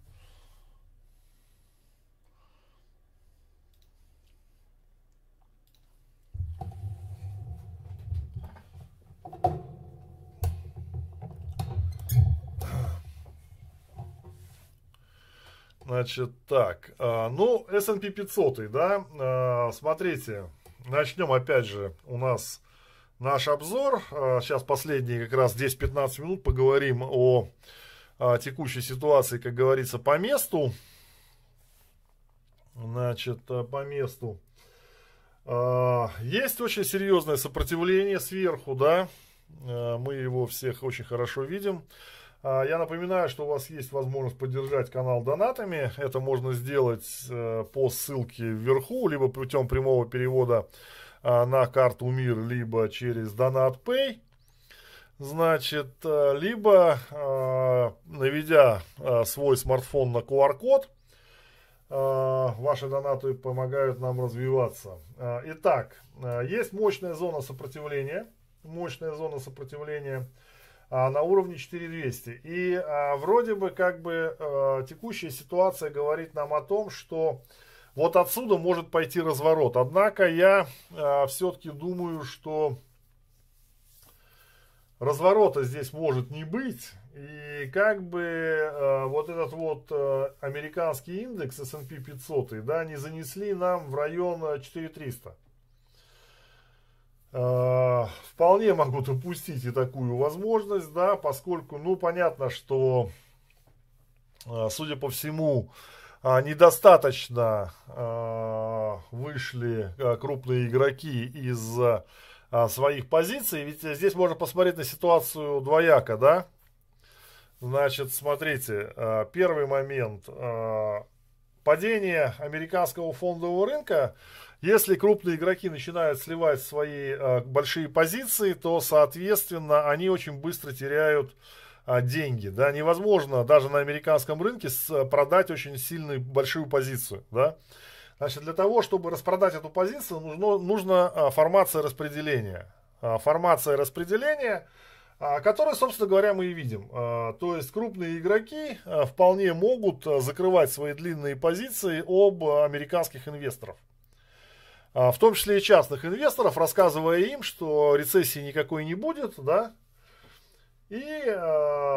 Значит, так, а, ну, S&P 500, да, а, смотрите, начнем опять же, у нас наш обзор, а, сейчас последние как раз 10-15 минут поговорим о текущей ситуации, как говорится, по месту, значит, по месту. Есть очень серьезное сопротивление сверху, да, мы его всех очень хорошо видим. А, я напоминаю, что у вас есть возможность поддержать канал донатами. Это можно сделать э, по ссылке вверху, либо путем прямого перевода а, на карту МИР, либо через DonatPay. Значит, э, либо а, наведя свой смартфон на QR-код, ваши донаты помогают нам развиваться. Итак, есть мощная зона сопротивления. Мощная зона сопротивления – а, на уровне 4200. И а, вроде бы как бы а, текущая ситуация говорит нам о том, что вот отсюда может пойти разворот. Однако я все-таки думаю, что разворота здесь может не быть. И как бы вот этот вот американский индекс S&P 500, да, не занесли нам в район 4300. Э, вполне могу допустить и такую возможность, да, поскольку, ну, понятно, что, э, судя по всему, э, недостаточно вышли крупные игроки из своих позиций. Ведь здесь можно посмотреть на ситуацию двояко, да, Значит, смотрите, первый момент. Падение американского фондового рынка. Если крупные игроки начинают сливать свои э, большие позиции, то, соответственно, они очень быстро теряют деньги. Да? Невозможно даже на американском рынке продать очень сильную большую позицию. Да? Значит, для того, чтобы распродать эту позицию, нужно, нужна формация распределения. Формация распределения – а, которые, собственно говоря, мы и видим. А, то есть крупные игроки а, вполне могут закрывать свои длинные позиции об американских инвесторов. В том числе и частных инвесторов, рассказывая им, что рецессии никакой не будет, да, и,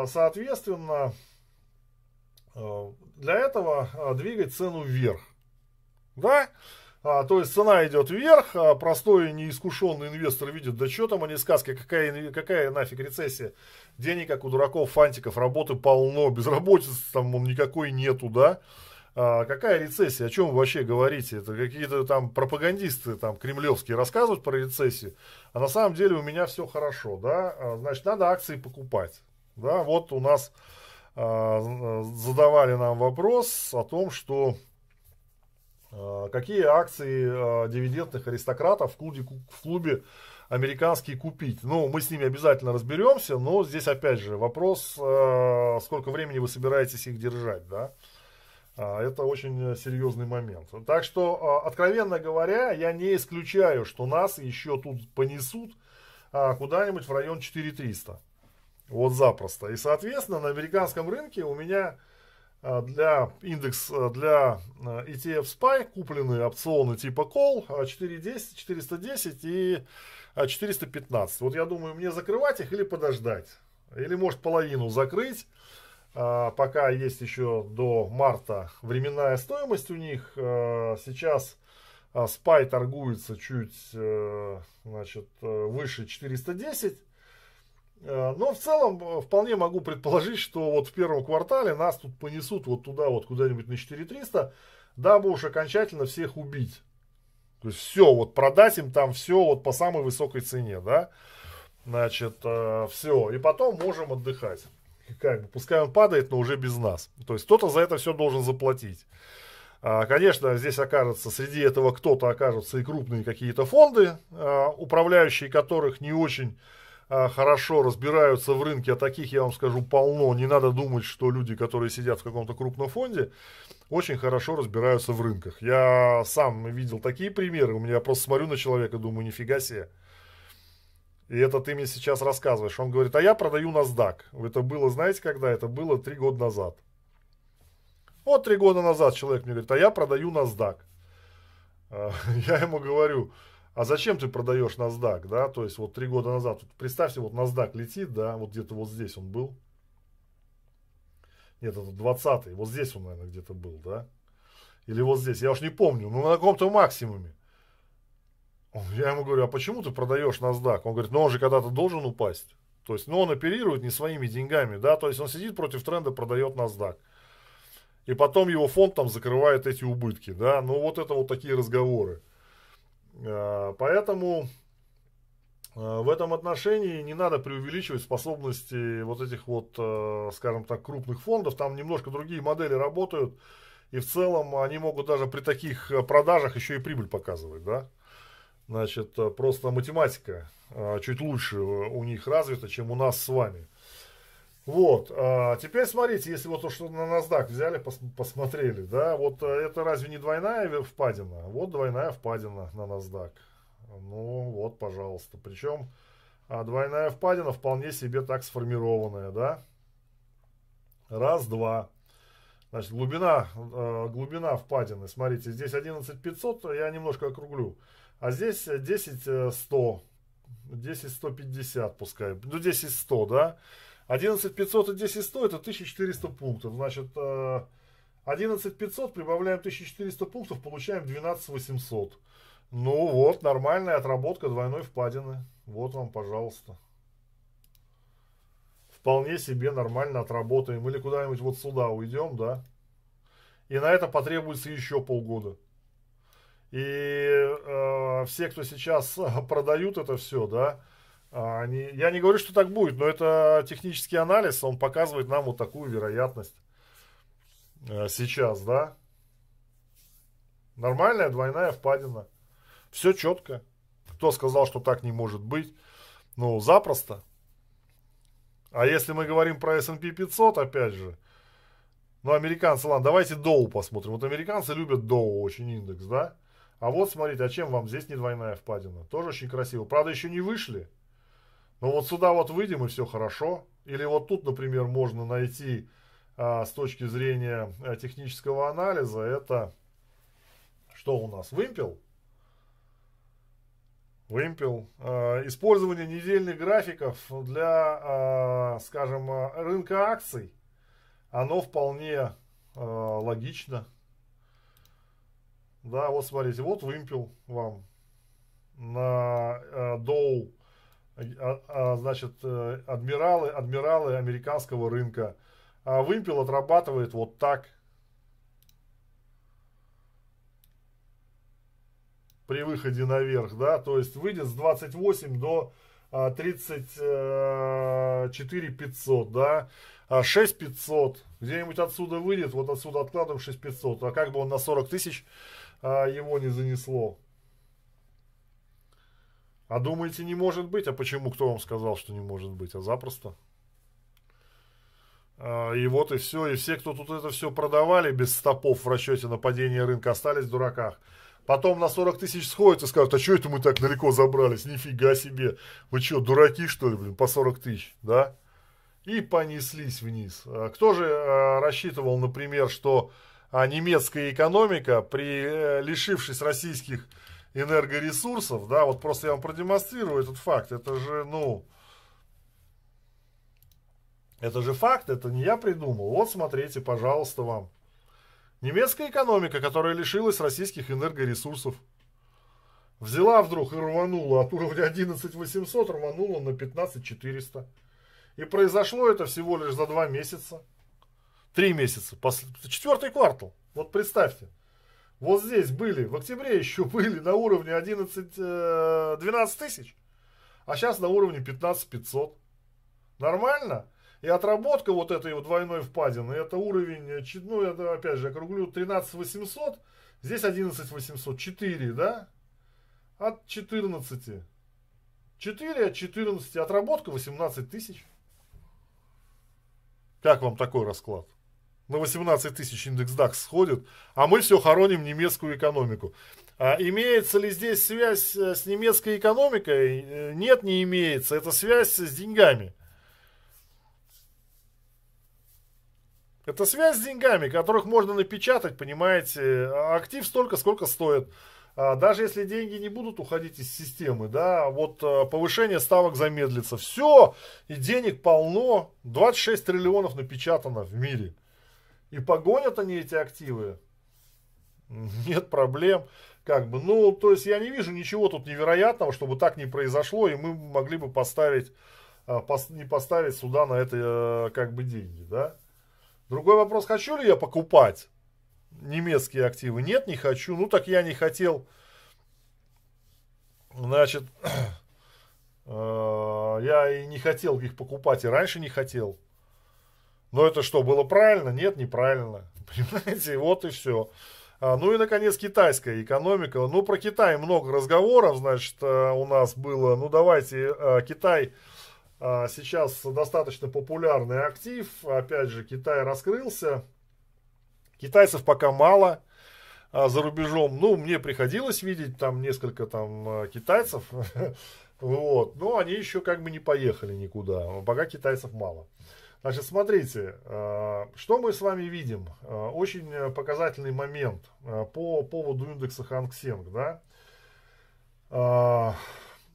соответственно, для этого двигать цену вверх. Да? А, то есть цена идет вверх, а простой неискушенный инвестор видит, да что там они сказки, какая, какая нафиг рецессия. Денег, как у дураков, фантиков, работы полно, безработицы там никакой нету, да. А, какая рецессия, о чем вы вообще говорите? Это какие-то там пропагандисты там кремлевские рассказывают про рецессию, а на самом деле у меня все хорошо, да. А, значит, надо акции покупать. Да, вот у нас а, задавали нам вопрос о том, что какие акции дивидендных аристократов в клубе, в клубе американские купить. Ну, мы с ними обязательно разберемся, но здесь опять же вопрос, сколько времени вы собираетесь их держать, да. Это очень серьезный момент. Так что, откровенно говоря, я не исключаю, что нас еще тут понесут куда-нибудь в район 4300. Вот запросто. И, соответственно, на американском рынке у меня а, для индекс а, для а, ETF SPY куплены опционы типа call 410, 410 и 415. Вот я думаю, мне закрывать их или подождать. Или может половину закрыть, пока есть еще до марта временная стоимость у них. Сейчас SPY торгуется чуть значит, выше 410. Э, но в целом э, вполне могу предположить, что вот в первом квартале нас тут понесут вот туда вот куда-нибудь на 4300, дабы уж окончательно всех убить. То есть все, вот продать им там все вот по самой высокой цене, да. Значит, э, все. И потом можем отдыхать. Как бы, пускай он падает, но уже без нас. То есть кто-то за это все должен заплатить. А, конечно, здесь окажется, среди этого кто-то окажутся и крупные какие-то фонды, управляющие которых не очень а, хорошо разбираются в рынке, а таких, я вам скажу, полно. Не надо думать, что люди, которые сидят в каком-то крупном фонде, очень хорошо разбираются в рынках. Я сам видел такие примеры. У меня просто смотрю на человека, думаю, нифига себе. И это ты мне сейчас рассказываешь. Он говорит, а я продаю NASDAQ. Это было, знаете, когда? Это было три года назад. Вот три года назад человек мне говорит, а я продаю NASDAQ. А, я ему говорю, а зачем ты продаешь NASDAQ, да, то есть вот три года назад, вот представьте, вот NASDAQ летит, да, вот где-то вот здесь он был, нет, это 20-й, вот здесь он, наверное, где-то был, да, или вот здесь, я уж не помню, ну на каком-то максимуме. Я ему говорю, а почему ты продаешь NASDAQ? Он говорит, ну он же когда-то должен упасть. То есть, ну он оперирует не своими деньгами, да, то есть он сидит против тренда, продает NASDAQ. И потом его фонд там закрывает эти убытки, да, ну вот это вот такие разговоры. Э, поэтому э, в этом отношении не надо преувеличивать способности вот этих вот, э, скажем так, крупных фондов. Там немножко другие модели работают. И в целом они могут даже при таких продажах еще и прибыль показывать, да. Значит, просто математика чуть лучше у них развита, чем у нас с вами. Вот, а теперь смотрите, если вот то, что на NASDAQ взяли, пос, посмотрели, да, вот э, это разве не двойная впадина? Вот двойная впадина на NASDAQ. Ну, вот, пожалуйста. Причем А двойная впадина вполне себе так сформированная, да. Раз, два. Значит, глубина, э, глубина впадины, смотрите, здесь 11500, я немножко округлю. А здесь 10100, 10150 пускай, ну 10100, да. 11500 и 10100 это 1400 пунктов. Значит, 11500 прибавляем 1400 пунктов, получаем 12800. Ну вот, нормальная отработка двойной впадины. Вот вам, пожалуйста. Вполне себе нормально отработаем. Или куда-нибудь вот сюда уйдем, да. И на это потребуется еще полгода. И э, все, кто сейчас продают это все, да, они, я не говорю, что так будет, но это технический анализ, он показывает нам вот такую вероятность э, сейчас, да. Нормальная двойная впадина. Все четко. Кто сказал, что так не может быть? Ну, запросто. А если мы говорим про S&P 500, опять же, ну, американцы, ладно, давайте Доу посмотрим. Вот американцы любят Доу очень индекс, да? А вот, смотрите, а чем вам здесь не двойная впадина? Тоже очень красиво. Правда, еще не вышли. Но вот сюда вот выйдем, и все хорошо. Или вот тут, например, можно найти а, с точки зрения а, технического анализа, это что у нас? Вымпел? Вымпел. Э, использование недельных графиков для, э, скажем, рынка акций, оно вполне логично. Да, вот смотрите, вот вымпел вам на Доу, значит, адмиралы, адмиралы американского рынка. А вымпел отрабатывает вот так – при выходе наверх, да, то есть выйдет с 28 до 34 500, да, 6 а 500, где-нибудь отсюда выйдет, вот отсюда откладываем 6 500, а как бы он на 40 тысяч а, его не занесло. А думаете, не может быть? А почему? Кто вам сказал, что не может быть? А запросто. А, и вот и все. И все, кто тут это все продавали без стопов в расчете на падение рынка, остались в дураках. Потом на 40 тысяч сходят и скажут, а что это мы так далеко забрались? Нифига себе. Вы что, дураки что ли, блин, по 40 тысяч, да? И понеслись вниз. А кто же а, рассчитывал, например, что а, немецкая экономика, при э, лишившись российских энергоресурсов, да, вот просто я вам продемонстрирую этот факт, это же, ну, это же факт, это не я придумал. Вот смотрите, пожалуйста, вам. Немецкая экономика, которая лишилась российских энергоресурсов, взяла вдруг и рванула от уровня 11 800, рванула на 15 400. И произошло это всего лишь за два месяца. Три месяца. Четвертый квартал. Вот представьте. Вот здесь были, в октябре еще были на уровне 11, 12 э, тысяч. А сейчас на уровне 15 500. Нормально? И отработка вот этой вот двойной впадины, это уровень, э, ну, это опять же, округлю 13 800, здесь 11 800, 4, да? От 14. 4 от 14, отработка 18 тысяч. Как вам такой расклад? На 18 тысяч индекс DAX сходит, а мы все хороним немецкую экономику. А имеется ли здесь связь э, с немецкой экономикой? Э, нет, не имеется. Это связь с деньгами. Это связь с деньгами, которых можно напечатать, понимаете. Актив столько, сколько стоит. А даже если деньги не будут уходить из системы, да, вот а, повышение ставок замедлится. Все, и денег полно. 26 триллионов напечатано в мире. И погонят они эти активы. Нет проблем. Как бы, ну, то есть я не вижу ничего тут невероятного, чтобы так не произошло, и мы могли бы поставить, а, не поставить сюда на это э, как бы деньги, да. Другой вопрос, хочу ли я покупать немецкие активы? Нет, не хочу. Ну, так я не хотел. Значит, э, я и не хотел их покупать, и раньше не хотел. Но это что, было правильно? Нет, неправильно. Понимаете, вот и все. А, ну и, наконец, китайская экономика. Ну, про Китай много разговоров, значит, э, у нас было. Ну, давайте, э, Китай а, сейчас достаточно популярный актив. Опять же, Китай раскрылся. Китайцев пока мало за рубежом. Ну, мне приходилось видеть там несколько там китайцев. Вот. Но они еще как бы не поехали никуда. Пока китайцев мало. Значит, смотрите, э, что мы с вами видим. Э, очень показательный момент э, по поводу индекса Ханг Сенг. Да?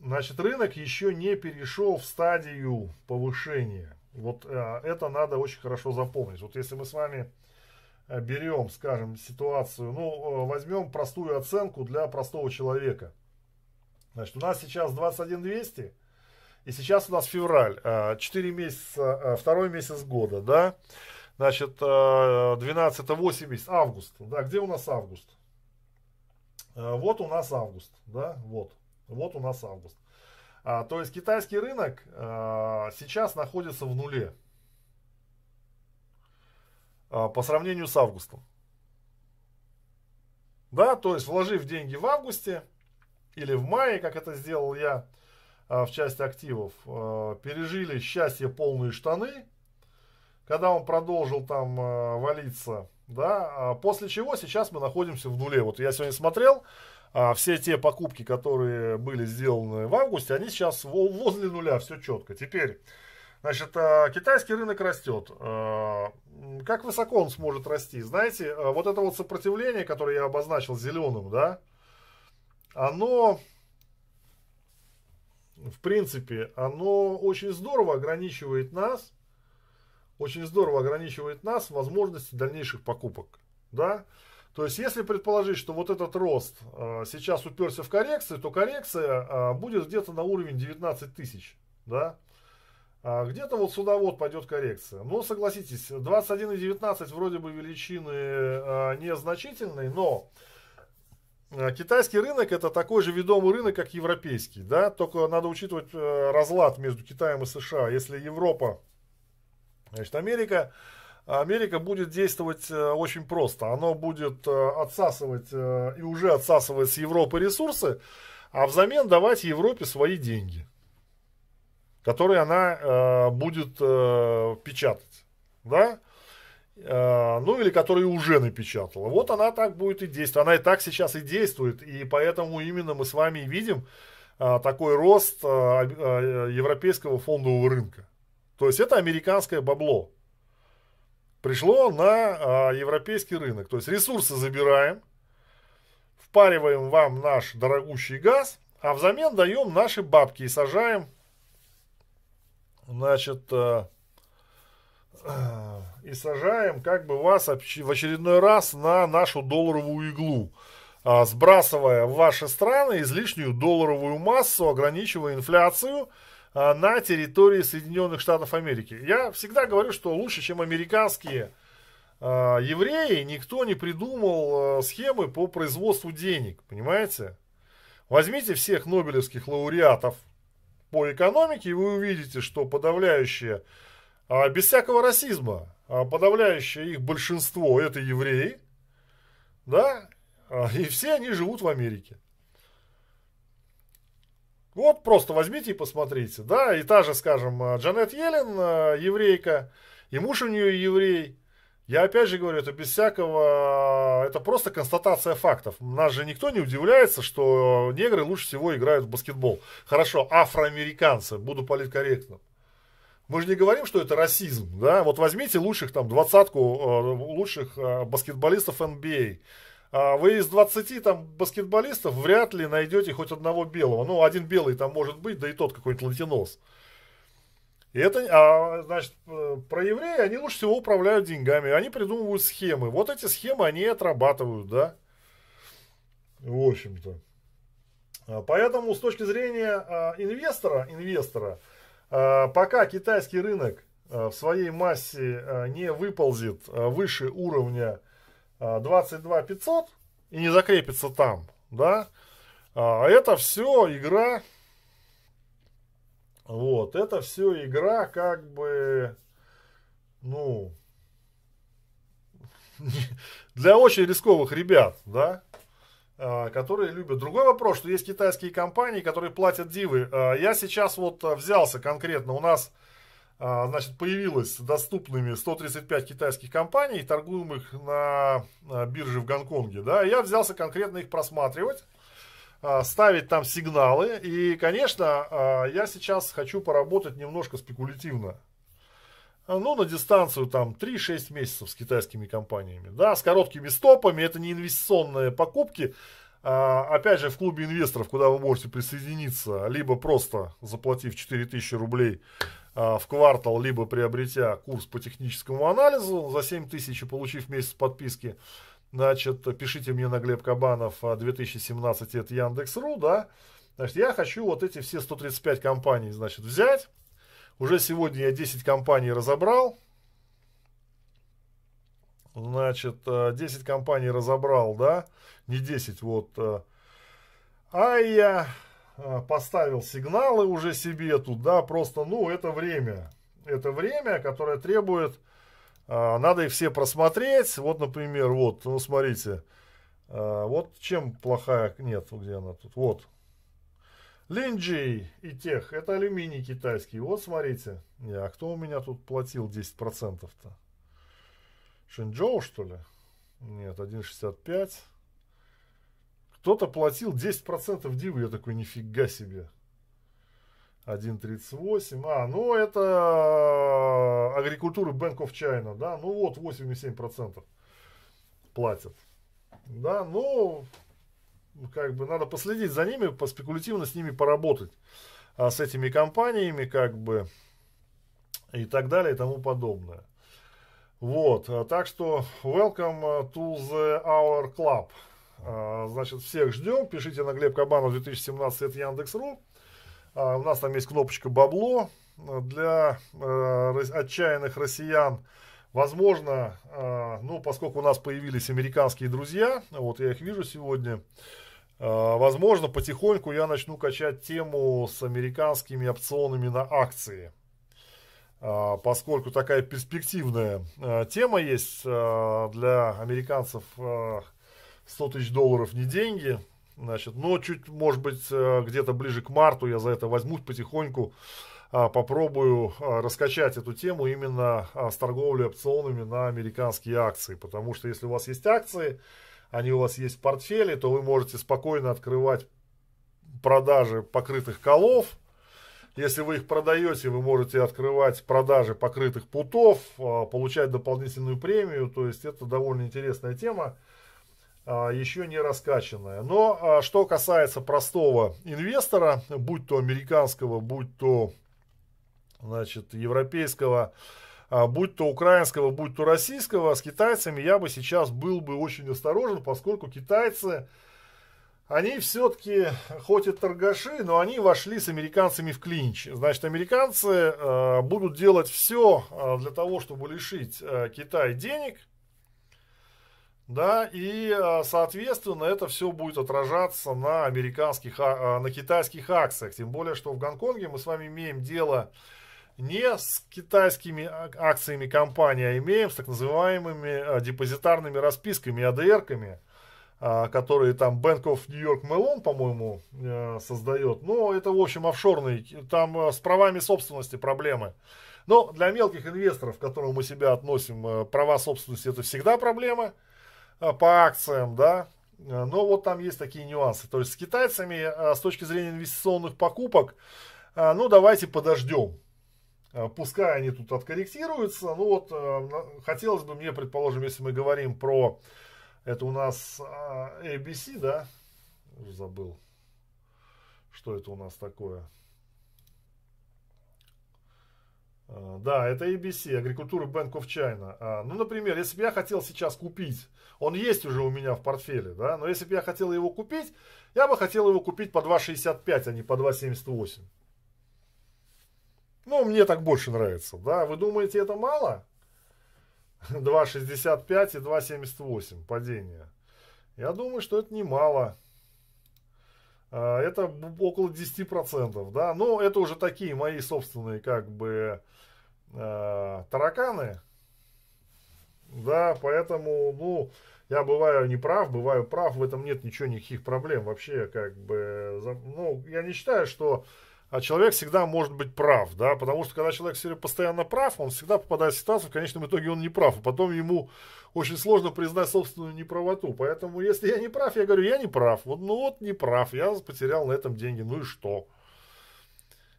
Значит, рынок еще не перешел в стадию повышения. Вот это надо очень хорошо запомнить. Вот если мы с вами берем, скажем, ситуацию, ну, возьмем простую оценку для простого человека. Значит, у нас сейчас 21 200, и сейчас у нас февраль, 4 а, месяца, а, второй месяц года, да, значит, 12 8 месяц, август, да, где у нас август? Вот у нас август, да, вот, вот у нас август. А, то есть китайский рынок сейчас находится в нуле по сравнению с августом. Да, то есть вложив деньги в августе или в мае, как это сделал я, в части активов, а, пережили счастье полные штаны, когда он продолжил там а, валиться, да, после чего сейчас мы находимся в нуле. Вот я сегодня смотрел, все те покупки, которые были сделаны в августе, они сейчас возле нуля, все четко. Теперь, значит, китайский рынок растет. Как высоко он сможет расти? Знаете, вот это вот сопротивление, которое я обозначил зеленым, да, оно в принципе, оно очень здорово ограничивает нас, очень здорово ограничивает нас возможности дальнейших покупок. Да? То есть, если предположить, что вот этот рост э, сейчас уперся в коррекцию, то коррекция э, будет где-то на уровень 19 тысяч. Да? А где-то вот сюда вот пойдет коррекция. Но согласитесь, 21 и 19 вроде бы величины э, незначительные, но китайский рынок это такой же ведомый рынок, как европейский, да, только надо учитывать э, разлад между Китаем и США. Если Европа, значит, Америка, Америка будет действовать э, очень просто. Оно будет отсасывать и уже отсасывает с Европы ресурсы, а взамен давать Европе свои деньги, которые она будет печатать, да. Э, ну или которые уже напечатала. Вот она так будет и действовать. Она и так сейчас и действует. И поэтому именно мы с вами видим а, такой рост а, европейского фондового рынка. То есть это американское бабло. Пришло на европейский рынок. То есть ресурсы забираем, впариваем вам наш дорогущий газ, а взамен даем наши бабки и сажаем, значит, и сажаем как бы вас в очередной раз на нашу долларовую иглу, а, сбрасывая в ваши страны излишнюю долларовую массу, ограничивая инфляцию а, на территории Соединенных Штатов Америки. Я всегда говорю, что лучше, чем американские а, евреи, никто не придумал схемы по производству денег, понимаете? Возьмите всех нобелевских лауреатов по экономике, и вы увидите, что подавляющее, без всякого расизма, а подавляющее их большинство это евреи, да, а, и все они живут в Америке. Вот просто возьмите и посмотрите, да, и та же, скажем, Джанет Йеллен, еврейка, и муж у нее еврей. Я опять же говорю, это без всякого, это просто констатация фактов. Нас же никто не удивляется, что негры лучше всего играют в баскетбол. Хорошо, афроамериканцы, буду политкорректным. Мы же не говорим, что это расизм, да? Вот возьмите лучших там двадцатку э, лучших э, баскетболистов NBA. А вы из 20 там баскетболистов вряд ли найдете хоть одного белого. Ну, один белый там может быть, да и тот какой-нибудь латинос. И это, а, значит, э, про евреи, они лучше всего управляют деньгами. Они придумывают схемы. Вот эти схемы они отрабатывают, да. В общем-то. А, поэтому с точки зрения а, инвестора, инвестора, а, пока китайский рынок а, в своей массе а, не выползет выше уровня 22 500 и не закрепится там, да, это все игра, вот, это все игра как бы, ну, для очень рисковых ребят, да, которые любят. Другой вопрос, что есть китайские компании, которые платят дивы. А, я сейчас вот а, взялся конкретно, у нас значит, появилось доступными 135 китайских компаний, торгуемых на бирже в Гонконге. Да, я взялся конкретно их просматривать. а, ставить там сигналы. И, конечно, а, я сейчас хочу поработать немножко спекулятивно. Ну, на дистанцию там 3-6 месяцев с китайскими компаниями. Да, с короткими стопами. Это не инвестиционные покупки. Опять же, в клубе инвесторов, куда вы можете присоединиться, либо просто заплатив 4000 рублей в квартал, либо приобретя курс по техническому анализу за 7 тысяч и получив месяц подписки, Значит, пишите мне на Глеб Кабанов 2017, а, это Яндекс.ру, да. Значит, я хочу вот эти все 135 компаний, значит, взять. Уже сегодня я 10 компаний разобрал. Значит, 10 а, компаний разобрал, да. Не 10, вот. А, а я поставил сигналы уже себе тут, да, просто, ну, это время. Это время, которое требует надо их все просмотреть. Вот, например, вот, ну, смотрите. Вот чем плохая... Нет, где она тут? Вот. Линджи и тех. Это алюминий китайский. Вот, смотрите. Не, а кто у меня тут платил 10%-то? Шэньчжоу, что ли? Нет, 1,65. Кто-то платил 10% дивы. Я такой, нифига себе. 1.38. А, ну это э, агрикультура Bank of China, да, ну вот 87% платят. Да, ну, как бы надо последить за ними, поспекулятивно с ними поработать. А с этими компаниями, как бы, и так далее, и тому подобное. Вот, а так что, welcome to the our club. А, значит, всех ждем, пишите на Глеб Кабанов 2017, это Яндекс.ру. А, у нас там есть кнопочка «Бабло» для отчаянных россиян. Возможно, ну, поскольку у нас появились американские друзья, вот я их вижу сегодня, возможно, потихоньку я начну качать тему с американскими опционами на акции. Поскольку такая перспективная тема есть для американцев 100 тысяч долларов не деньги, Значит, но чуть, может быть, э, где-то ближе к марту я за это возьмусь потихоньку, попробую раскачать эту тему именно с торговлей опционами на американские акции. Потому что если у вас есть акции, они у вас есть в портфеле, то вы можете спокойно открывать продажи покрытых колов. Если вы их продаете, вы можете открывать продажи покрытых путов, получать дополнительную премию. То есть это довольно интересная тема. А, еще не раскачанная. Но а, что касается простого инвестора, будь то американского, будь то значит, европейского, а, будь то украинского, будь то российского, с китайцами я бы сейчас был бы очень осторожен, поскольку китайцы, они все-таки, хоть и торгаши, но они вошли с американцами в клинч. Значит, американцы э, будут делать все э, для того, чтобы лишить э, Китай денег – да, и, а, соответственно, это все будет отражаться на американских, а, а, на китайских акциях. Тем более, что в Гонконге мы с вами имеем дело не с китайскими акциями компании, а имеем с так называемыми депозитарными расписками, АДРками, которые там Bank of New York Mellon, по-моему, э, создает. Но это, в общем, офшорный, там э, с правами собственности проблемы. Но для мелких инвесторов, к которым мы себя относим, э, права собственности это всегда проблема. А, по акциям, да, но вот там есть такие нюансы. То есть с китайцами а, с точки зрения инвестиционных покупок, а, ну давайте подождем. Пускай они тут откорректируются. Ну вот хотелось бы мне, предположим, если мы говорим про, это у нас ABC, да, забыл, что это у нас такое. Да, это ABC, Agriculture Bank of China. Ну, например, если бы я хотел сейчас купить он есть уже у меня в портфеле, да, но если бы я хотел его купить, я бы хотел его купить по 2,65, а не по 2,78. Ну, мне так больше нравится, да. Вы думаете, это мало? 2,65 и 2,78 падение. Я думаю, что это немало. А, это около 10%, да. Но это уже такие мои собственные, как бы, а, тараканы, да, поэтому, ну, я бываю неправ, бываю прав, в этом нет ничего, никаких проблем вообще, как бы, ну, я не считаю, что а человек всегда может быть прав, да, потому что когда человек все постоянно прав, он всегда попадает в ситуацию, в конечном итоге он не прав, и потом ему очень сложно признать собственную неправоту. Поэтому, если я не прав, я говорю, я не прав. Вот, ну вот не прав, я потерял на этом деньги, ну и что?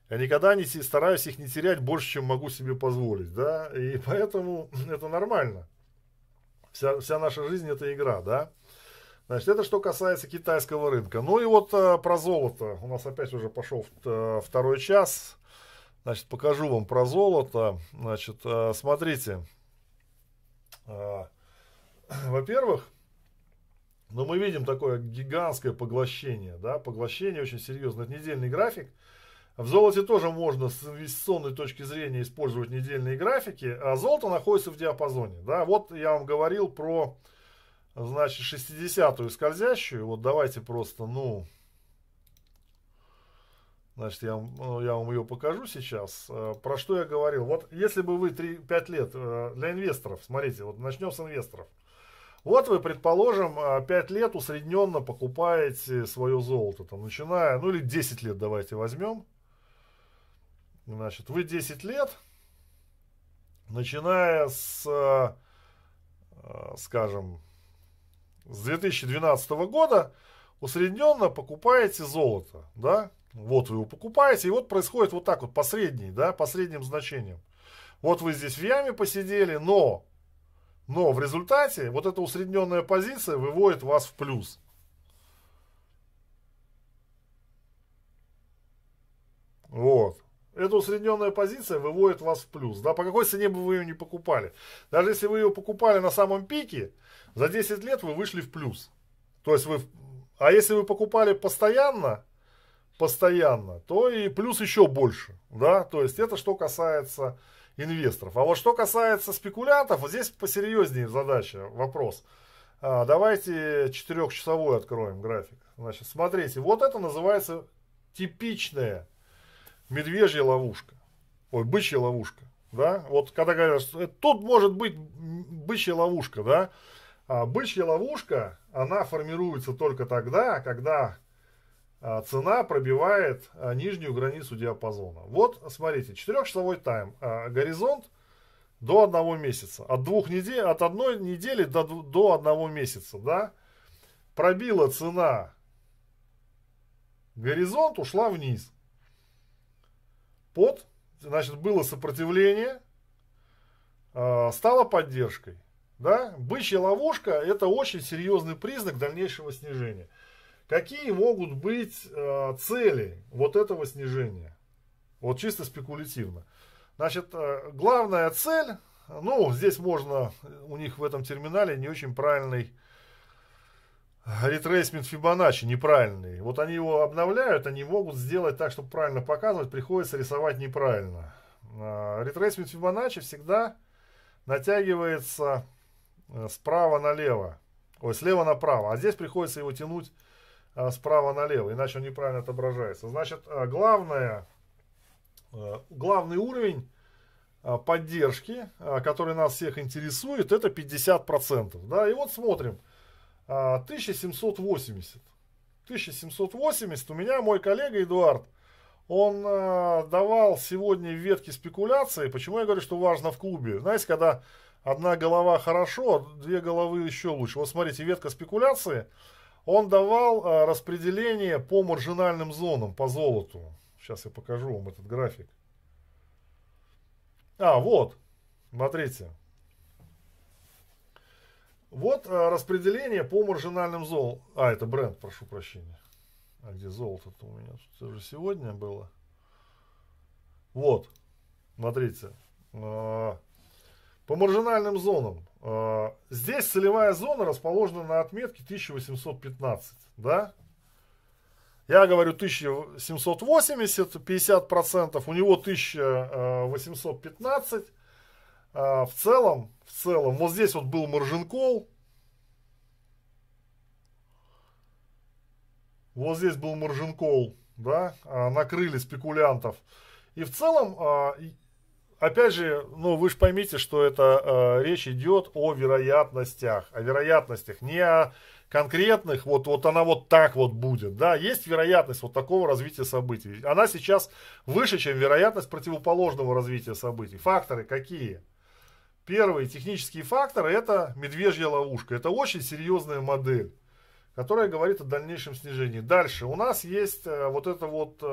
Я никогда не стараюсь их не терять больше, чем могу себе позволить, да, и поэтому это нормально. Вся, вся наша жизнь это игра, да. Значит, это что касается китайского рынка. Ну и вот э, про золото. У нас опять уже пошел э, второй час. Значит, покажу вам про золото. Значит, э, смотрите. Э, во-первых, ну мы видим такое гигантское поглощение, да, поглощение очень серьезное. Это недельный график. В золоте тоже можно с инвестиционной точки зрения использовать недельные графики, а золото находится в диапазоне. Да? Вот я вам говорил про значит, 60-ю скользящую. Вот давайте просто, ну, значит, я, ну, я вам ее покажу сейчас. Э, про что я говорил? Вот если бы вы 3, 5 лет э, для инвесторов, смотрите, вот начнем с инвесторов. Вот вы, предположим, 5 э, лет усредненно покупаете свое золото, там, начиная, ну или 10 лет давайте возьмем. Значит, вы 10 лет, начиная с, скажем, с 2012 года усредненно покупаете золото, да, вот вы его покупаете, и вот происходит вот так вот, по средней, да, по средним значениям. Вот вы здесь в яме посидели, но, но в результате вот эта усредненная позиция выводит вас в плюс. Вот. Эта усредненная позиция выводит вас в плюс. Да, по какой цене бы вы ее не покупали. Даже если вы ее покупали на самом пике, за 10 лет вы вышли в плюс. То есть вы, а если вы покупали постоянно, постоянно, то и плюс еще больше. Да? То есть это что касается инвесторов. А вот что касается спекулянтов, вот здесь посерьезнее задача, вопрос. А, давайте четырехчасовой откроем график. Значит, смотрите, вот это называется типичная медвежья ловушка. Ой, бычья ловушка. Да? Вот когда говорят, что тут может быть бычья ловушка, да, а бычья ловушка, она формируется только тогда, когда а, цена пробивает а, нижнюю границу диапазона. Вот, смотрите, 4-часовой тайм, а, горизонт до одного месяца. От двух недель, от одной недели до, до одного месяца, да, пробила цена горизонт, ушла вниз. Под, значит, было сопротивление, стало поддержкой. Да? Бычья ловушка – это очень серьезный признак дальнейшего снижения. Какие могут быть э, цели вот этого снижения? Вот чисто спекулятивно. Значит, э, главная цель, ну, здесь можно, у них в этом терминале не очень правильный ретрейсмент Фибоначчи, неправильный. Вот они его обновляют, они могут сделать так, чтобы правильно показывать, приходится рисовать неправильно. Э, ретрейсмент Фибоначчи всегда натягивается Э, справа налево. Ой, слева направо. А здесь приходится его тянуть а, справа налево, иначе он неправильно отображается. Значит, а, главное, а, главный уровень а, поддержки, а, который нас всех интересует, это 50%. Да? И вот смотрим. А, 1780. 1780. У меня мой коллега Эдуард, он а, давал сегодня ветки спекуляции. Почему я говорю, что важно в клубе? Знаете, когда одна голова хорошо, две головы еще лучше. Вот смотрите, ветка спекуляции. Он давал а, распределение по маржинальным зонам, по золоту. Сейчас я покажу вам этот график. А, вот, смотрите. Вот а, распределение по маржинальным зонам. А, это бренд, прошу прощения. А где золото-то у меня? Тут уже сегодня было. Вот, смотрите. А, по маржинальным зонам. А, здесь целевая зона расположена на отметке 1815. Да? Я говорю 1780, 50%, у него 1815. А, в целом, в целом, вот здесь вот был маржин кол. Вот здесь был маржин кол, да, а, накрыли спекулянтов. И в целом опять же, ну вы же поймите, что это речь идет о вероятностях, о вероятностях, не о конкретных, вот, вот она вот так вот будет, да, есть вероятность вот такого развития событий. Она сейчас выше, чем вероятность противоположного развития событий. Факторы какие? Первый технический фактор это медвежья ловушка. Это очень серьезная модель, которая говорит о дальнейшем снижении. Дальше у нас есть э, вот это вот э,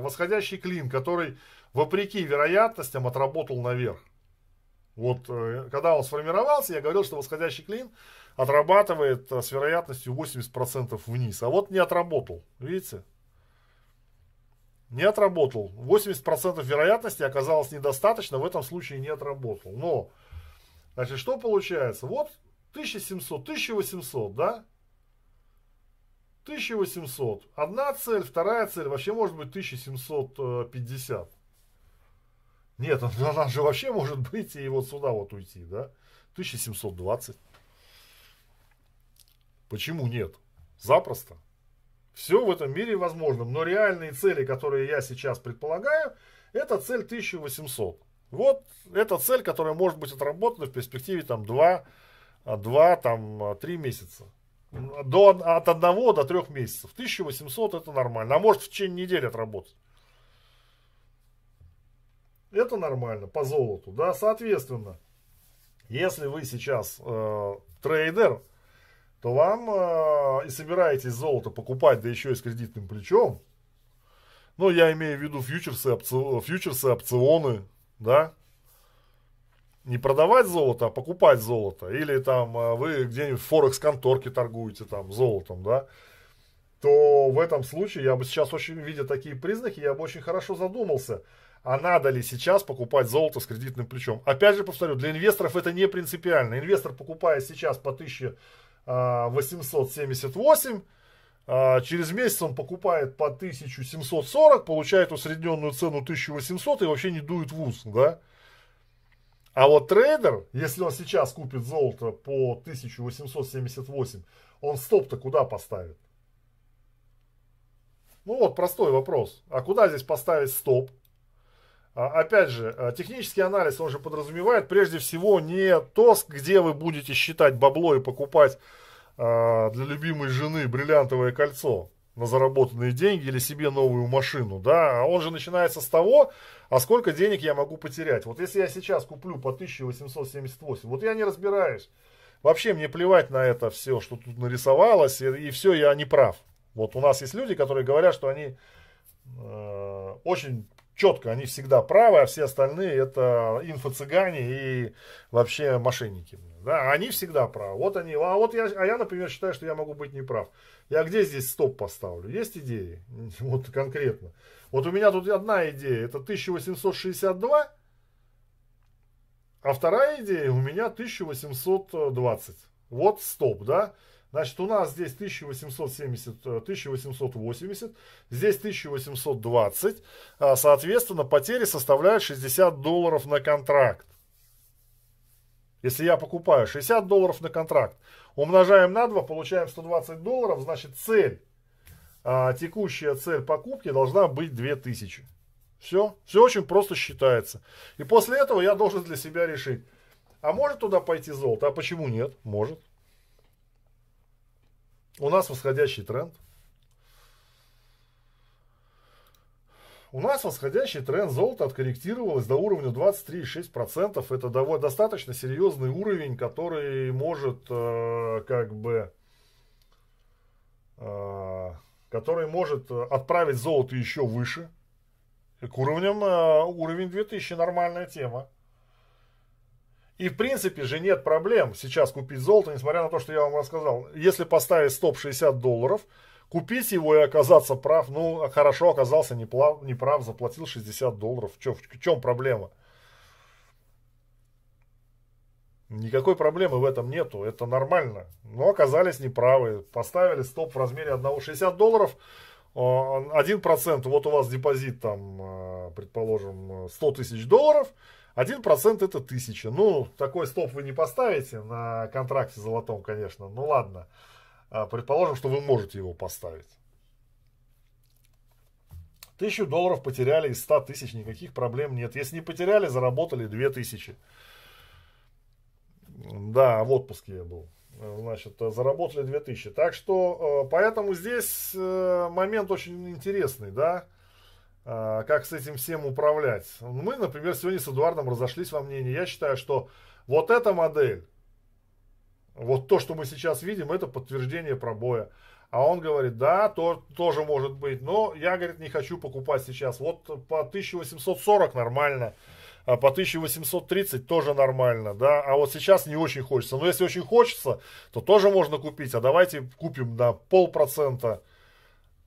восходящий клин, который вопреки вероятностям отработал наверх. Вот э, когда он сформировался, я говорил, что восходящий клин отрабатывает с вероятностью 80% вниз. А вот не отработал. Видите? Не отработал. 80% вероятности оказалось недостаточно, в этом случае не отработал. Но, значит, что получается? Вот 1700, 1800, да? 1800. Одна цель, вторая цель, вообще может быть 1750. Нет, она же вообще может быть и вот сюда вот уйти, да? 1720. Почему нет? Запросто. Все в этом мире возможно. Но реальные цели, которые я сейчас предполагаю, это цель 1800. Вот это цель, которая может быть отработана в перспективе там 2, 2 там, 3 месяца. До, от 1 до 3 месяцев. 1800 это нормально. А может в течение недели отработать. Это нормально по золоту. Да? Соответственно, если вы сейчас э, трейдер, то вам э, и собираетесь золото покупать, да еще и с кредитным плечом, ну, я имею в виду фьючерсы, опци... фьючерсы, опционы, да, не продавать золото, а покупать золото, или там э, вы где-нибудь в Форекс-конторке торгуете там золотом, да, то в этом случае я бы сейчас очень, видя такие признаки, я бы очень хорошо задумался, а надо ли сейчас покупать золото с кредитным плечом. Опять же повторю, для инвесторов это не принципиально. Инвестор покупает сейчас по 1000 878. А, через месяц он покупает по 1740, получает усредненную цену 1800 и вообще не дует в ус, да? А вот трейдер, если он сейчас купит золото по 1878, он стоп-то куда поставит? Ну вот простой вопрос. А куда здесь поставить стоп? А, опять же, а, технический анализ, он же подразумевает прежде всего не то, где вы будете считать бабло и покупать а, для любимой жены бриллиантовое кольцо на заработанные деньги или себе новую машину, да, а он же начинается с того, а сколько денег я могу потерять. Вот если я сейчас куплю по 1878, вот я не разбираюсь, вообще мне плевать на это все, что тут нарисовалось, и, и все, я не прав. Вот у нас есть люди, которые говорят, что они э, очень четко, они всегда правы, а все остальные это инфо-цыгане и вообще мошенники. Да, они всегда правы. Вот они, а вот я, а я, например, считаю, что я могу быть неправ. Я где здесь стоп поставлю? Есть идеи? Вот конкретно. Вот у меня тут одна идея, это 1862, а вторая идея у меня 1820. Вот стоп, да? Значит, у нас здесь 1870, 1880, э, здесь 1820. А, соответственно, потери составляют 60 долларов на контракт. Если я покупаю 60 долларов на контракт, умножаем на 2, получаем 120 долларов, значит цель, а, текущая цель покупки должна быть 2000. Все, все очень просто считается. И после этого я должен для себя решить, а может туда пойти золото, а почему нет? Может. У нас восходящий тренд. У нас восходящий тренд золота откорректировалось до уровня 23,6%. Это довольно, достаточно серьезный уровень, который может э, как бы э, который может отправить золото еще выше. И к уровням э, уровень 2000 нормальная тема. И в принципе же нет проблем сейчас купить золото, несмотря на то, что я вам рассказал. Если поставить стоп 60 долларов, купить его и оказаться прав, ну хорошо, оказался неплав, неправ, заплатил 60 долларов. В чем, в чем проблема? Никакой проблемы в этом нету, это нормально. Но оказались неправы, поставили стоп в размере 1,60 долларов, 1%, вот у вас депозит там, э, предположим, 100 тысяч долларов, 1% это 1000. Ну, такой стоп вы не поставите на контракте золотом, конечно. Ну ладно. А, предположим, что вы можете его поставить. Тысячу долларов потеряли из 100 тысяч, никаких проблем нет. Если не потеряли, заработали 2000. Да, в отпуске я был. Значит, заработали 2000. Так что, поэтому здесь момент очень интересный, да. А, как с этим всем управлять. Мы, например, сегодня с Эдуардом разошлись во мнении. Я считаю, что вот эта модель, вот то, что мы сейчас видим, это подтверждение пробоя. А он говорит, да, то, тоже может быть, но я, говорит, не хочу покупать сейчас. Вот по 1840 нормально, а по 1830 тоже нормально, да, а вот сейчас не очень хочется. Но если очень хочется, то тоже можно купить, а давайте купим на полпроцента,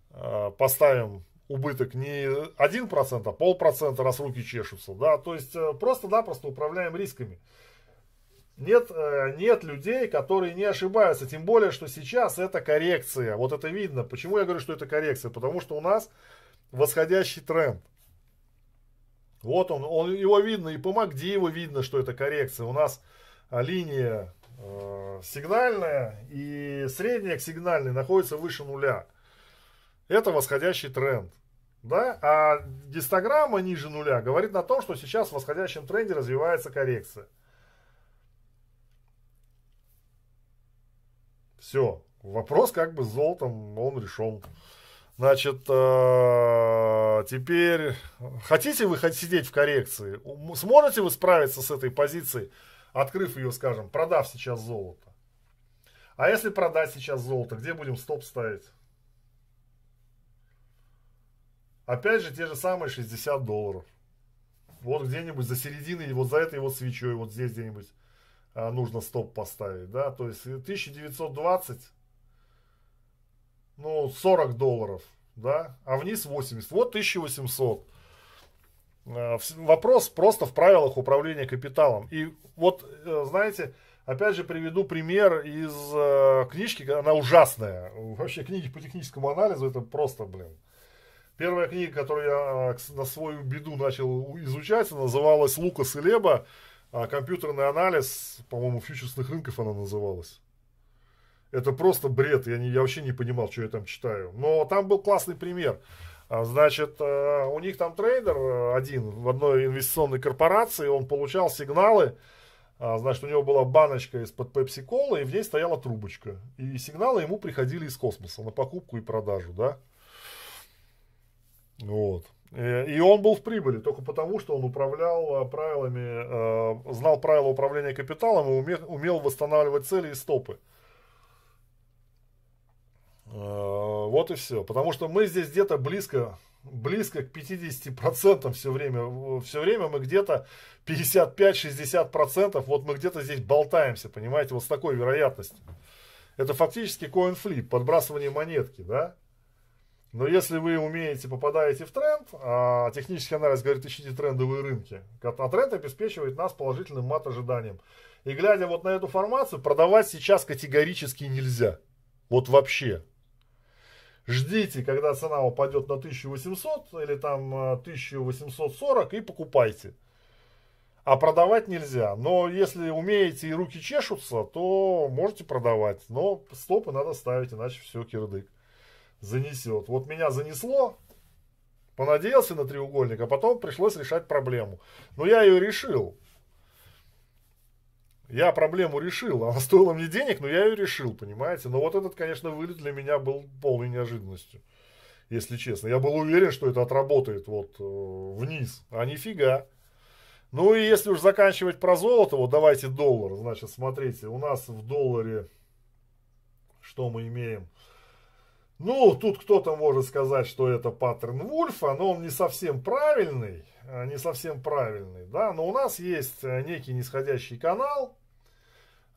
а, поставим убыток не 1%, а полпроцента, раз руки чешутся. Да? То есть э, просто-напросто управляем рисками. Нет, э, нет людей, которые не ошибаются. Тем более, что сейчас это коррекция. Вот это видно. Почему я говорю, что это коррекция? Потому что у нас восходящий тренд. Вот он, он его видно, и по МАКД его видно, что это коррекция. У нас а, линия э, сигнальная и средняя к сигнальной находится выше нуля. Это восходящий тренд. Да? А гистограмма ниже нуля говорит на том, что сейчас в восходящем тренде развивается коррекция. Все. Вопрос как бы с золотом, он решен. Значит, э, теперь, хотите вы сидеть в коррекции? Сможете вы справиться с этой позицией, открыв ее, скажем, продав сейчас золото? А если продать сейчас золото, где будем стоп ставить? Опять же, те же самые 60 долларов. Вот где-нибудь за серединой, вот за этой вот свечой, вот здесь где-нибудь нужно стоп поставить, да, то есть 1920, ну, 40 долларов, да, а вниз 80, вот 1800. А, вопрос просто в правилах управления капиталом. И вот, э, знаете, опять же приведу пример из э, книжки, она ужасная. Вообще книги по техническому анализу это просто, блин, Первая книга, которую я а, на свою беду начал изучать, называлась «Лукас и Леба». А компьютерный анализ, по-моему, фьючерсных рынков она называлась. Это просто бред, я, не, я вообще не понимал, что я там читаю. Но там был классный пример. А, значит, у них там трейдер один в одной инвестиционной корпорации, он получал сигналы, значит, у него была баночка из-под пепси колы, и в ней стояла трубочка. И сигналы ему приходили из космоса на покупку и продажу, да. Вот. Э, и он был в прибыли только потому, что он управлял э, правилами, э, знал правила управления капиталом и умел, восстанавливать цели и стопы. Вот и все. Потому что мы здесь где-то близко, близко к 50% все время. Все время мы где-то 55-60%. Вот мы где-то здесь болтаемся, понимаете, вот с такой вероятностью. Это фактически flip, подбрасывание монетки, да? Но если вы умеете, попадаете в тренд, а технический анализ говорит, ищите трендовые рынки, а тренд обеспечивает нас положительным мат-ожиданием. И глядя вот на эту формацию, продавать сейчас категорически нельзя. Вот вообще. Ждите, когда цена упадет на 1800 или там 1840 и покупайте. А продавать нельзя. Но если умеете и руки чешутся, то можете продавать. Но стопы надо ставить, иначе все кирдык занесет. Вот меня занесло, понадеялся на треугольник, а потом пришлось решать проблему. Но я ее решил. Я проблему решил. Она стоила мне денег, но я ее решил, понимаете. Но вот этот, конечно, вылет для меня был полной неожиданностью. Если честно. Я был уверен, что это отработает вот э, вниз. А нифига. Ну и если уж заканчивать про золото, вот давайте доллар. Значит, смотрите, у нас в долларе что мы имеем? Ну, тут кто-то может сказать, что это паттерн Вульфа, но он не совсем правильный, э, не совсем правильный, да, но у нас есть э, некий нисходящий канал,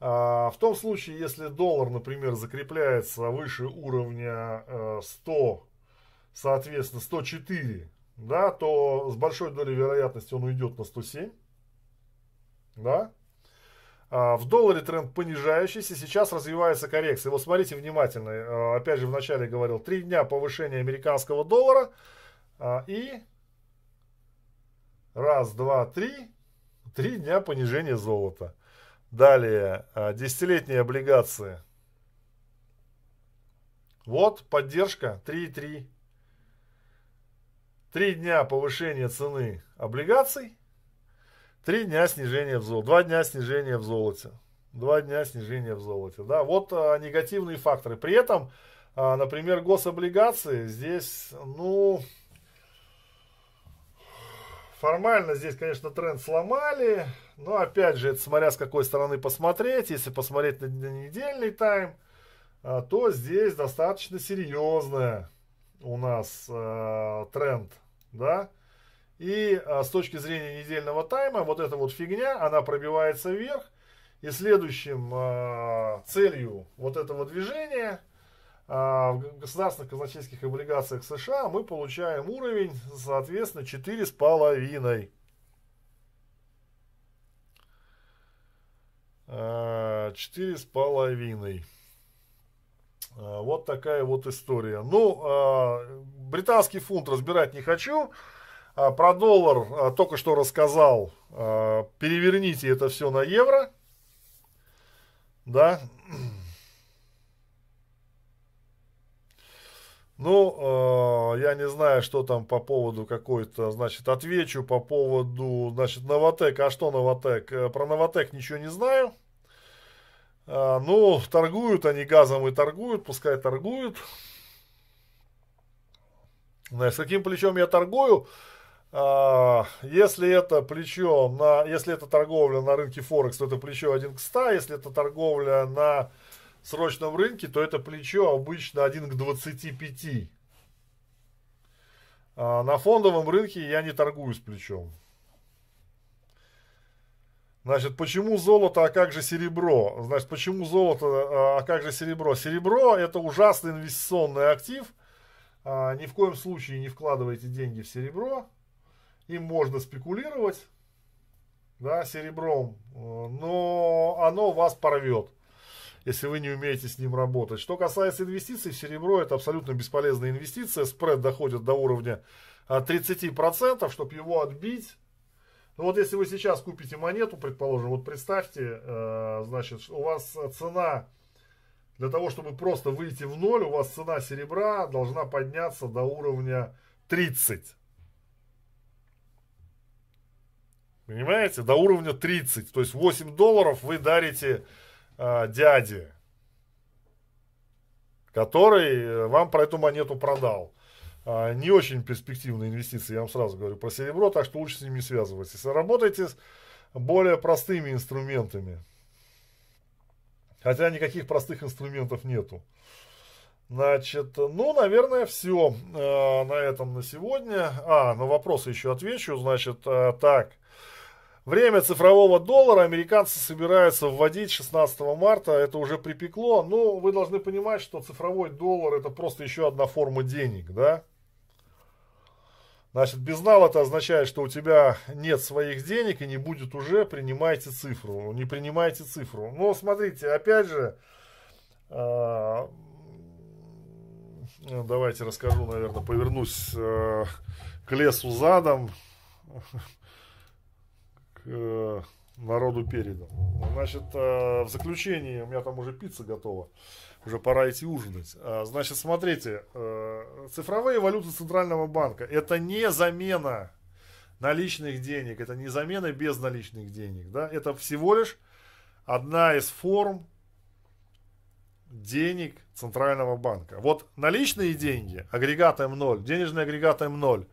а, в том случае, если доллар, например, закрепляется выше уровня 100, э, соответственно, 104, да, то с большой долей вероятности он уйдет на 107, да, в долларе тренд понижающийся, сейчас развивается коррекция. Вот смотрите внимательно, а, опять же в начале говорил, три дня повышения американского доллара а, и раз, два, три, три дня понижения золота. Далее, десятилетние облигации. Вот поддержка 3,3. три дня повышения цены облигаций, три дня снижения в золоте, два дня снижения в золоте, два дня снижения в золоте. Да, вот а, негативные факторы. При этом, а, например, гособлигации здесь, ну, формально здесь, конечно, тренд сломали, но опять же, это смотря с какой стороны посмотреть. Если посмотреть на, на недельный тайм, а, то здесь достаточно серьезная у нас э, тренд, да. И э, с точки зрения недельного тайма, вот эта вот фигня, она пробивается вверх. И следующим э, целью вот этого движения э, в государственных казначейских облигациях США мы получаем уровень, соответственно, 4,5. Четыре с половиной. А, вот такая вот история. Ну, а, британский фунт разбирать не хочу. А, про доллар только что рассказал. Переверните это все на евро. Да. Ну, я не знаю, что там по поводу какой-то, значит, отвечу по поводу, значит, Новотек. А что Новотек? Э, про Новотек ничего не знаю. А, ну, торгуют они газом и торгуют, пускай торгуют. Знаешь, с каким плечом я торгую? А, если это плечо на, если это торговля на рынке Форекс, то это плечо 1 к 100. Если это торговля на срочном рынке, то это плечо обычно 1 к 25. А на фондовом рынке я не торгую с плечом. Значит, почему золото, а как же серебро? Значит, почему золото, а, а как же серебро? Серебро это ужасный инвестиционный актив. Ни в коем случае не вкладывайте деньги в серебро. Им можно спекулировать, да, серебром, но оно вас порвет, если вы не умеете с ним работать. Что касается инвестиций в серебро, это абсолютно бесполезная инвестиция. Спред доходит до уровня 30%, а, чтобы его отбить ну вот если вы сейчас купите монету, предположим, вот представьте, э, значит, у вас цена для того, чтобы просто выйти в ноль, у вас цена серебра должна подняться до уровня 30. Понимаете? До уровня 30. То есть 8 долларов вы дарите э, дяде, который вам про эту монету продал. А, не очень перспективные инвестиции, я вам сразу говорю про серебро, так что лучше с ними не связывайтесь. Работайте с более простыми инструментами. Хотя никаких простых инструментов нету. Значит, ну, наверное, все э, на этом на сегодня. А, на вопросы еще отвечу. Значит, э, так. Время цифрового доллара американцы собираются вводить 16 марта. Это уже припекло. Но вы должны понимать, что цифровой доллар это просто еще одна форма денег, да? Значит, безнал это означает, что у тебя нет своих денег и не будет уже, принимайте цифру. Не принимайте цифру. Но смотрите, опять же, э, давайте расскажу, наверное, повернусь э, к лесу задом, э, народу передом. Значит, э, в заключении, у меня там уже пицца готова уже пора идти ужинать. А, значит, смотрите, э, цифровые валюты Центрального банка это не замена наличных денег, это не замена безналичных денег, да, это всего лишь одна из форм денег Центрального банка. Вот наличные деньги, агрегат М0, денежный агрегат М0,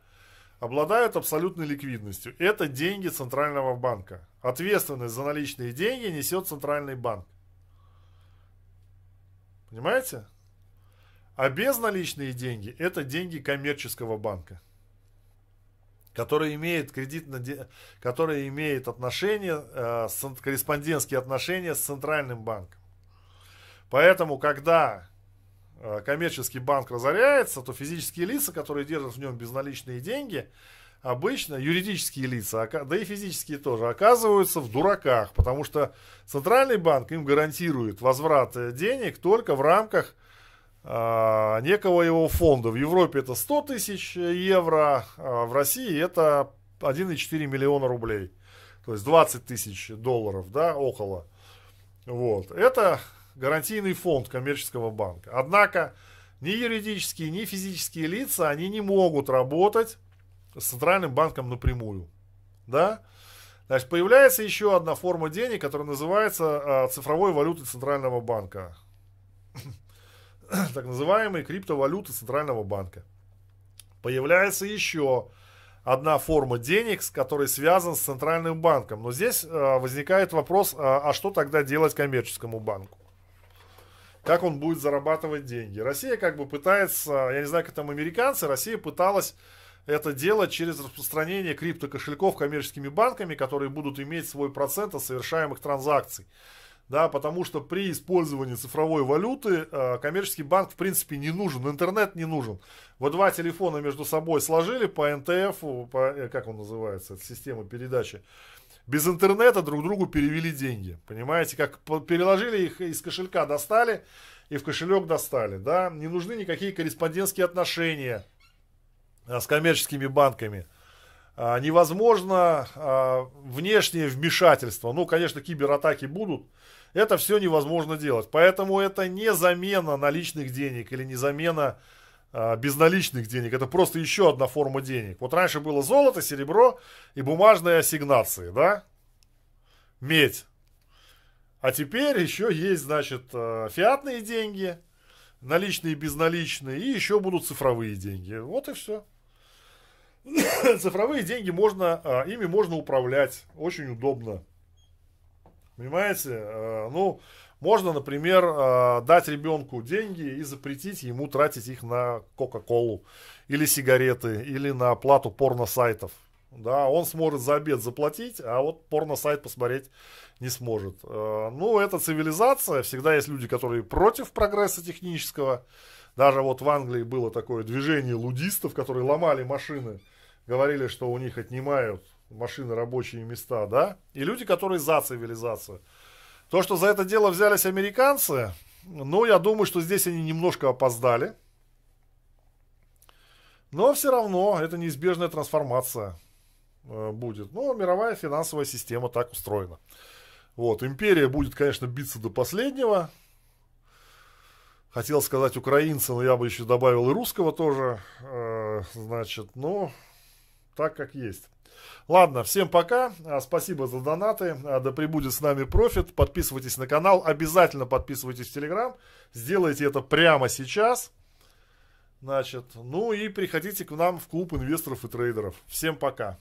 обладают абсолютной ликвидностью. Это деньги Центрального банка. Ответственность за наличные деньги несет Центральный банк. Понимаете? А безналичные деньги – это деньги коммерческого банка, который имеет кредитно, который имеет отношение, э, корреспондентские отношения с центральным банком. Поэтому, когда коммерческий банк разоряется, то физические лица, которые держат в нем безналичные деньги, обычно юридические лица, да и физические тоже, оказываются в дураках, потому что Центральный банк им гарантирует возврат э, денег только в рамках э, некого его фонда. В Европе это 100 тысяч евро, а в России это 1,4 миллиона рублей. То есть 20 тысяч долларов, да, около. Вот. Это гарантийный фонд коммерческого банка. Однако ни юридические, ни физические лица, они не могут работать с центральным банком напрямую. Да? Значит, появляется еще одна форма денег, которая называется цифровой валютой центрального банка. так называемые криптовалюты центрального банка. Появляется еще одна форма денег, с которой связан с центральным банком. Но здесь э, возникает вопрос, а, а что тогда делать коммерческому банку? Как он будет зарабатывать деньги? Россия как бы пытается, я не знаю, как там американцы, Россия пыталась это делать через распространение криптокошельков коммерческими банками, которые будут иметь свой процент от совершаемых транзакций да, потому что при использовании цифровой валюты э, коммерческий банк в принципе не нужен, интернет не нужен. Вот два телефона между собой сложили по НТФ, по, э, как он называется, система передачи. Без интернета друг другу перевели деньги. Понимаете, как переложили их из кошелька, достали и в кошелек достали. Да? Не нужны никакие корреспондентские отношения э, с коммерческими банками. А, невозможно а, внешнее вмешательство. Ну, конечно, кибератаки будут. Это все невозможно делать. Поэтому это не замена наличных денег или не замена а, безналичных денег. Это просто еще одна форма денег. Вот раньше было золото, серебро и бумажные ассигнации, да? Медь. А теперь еще есть, значит, фиатные деньги, наличные безналичные, и еще будут цифровые деньги. Вот и все. цифровые деньги можно, а, ими можно управлять, очень удобно. Понимаете? А, ну, можно, например, а, дать ребенку деньги и запретить ему тратить их на Кока-Колу или сигареты, или на оплату порно-сайтов. Да, он сможет за обед заплатить, а вот порно-сайт посмотреть не сможет. Ну, это цивилизация. Всегда есть люди, которые против прогресса технического. Даже вот в Англии было такое движение лудистов, которые ломали машины говорили, что у них отнимают машины рабочие места, да, и люди, которые за цивилизацию. То, что за это дело взялись американцы, ну, я думаю, что здесь они немножко опоздали. Но все равно это неизбежная трансформация э, будет. Но мировая финансовая система так устроена. Вот, империя будет, конечно, биться до последнего. Хотел сказать украинца, но я бы еще добавил и русского тоже. Э, значит, ну, так, как есть. Ладно, всем пока. А, спасибо за донаты. А, да пребудет с нами профит. Подписывайтесь на канал. Обязательно подписывайтесь в Телеграм. Сделайте это прямо сейчас. Значит, ну и приходите к нам в клуб инвесторов и трейдеров. Всем пока.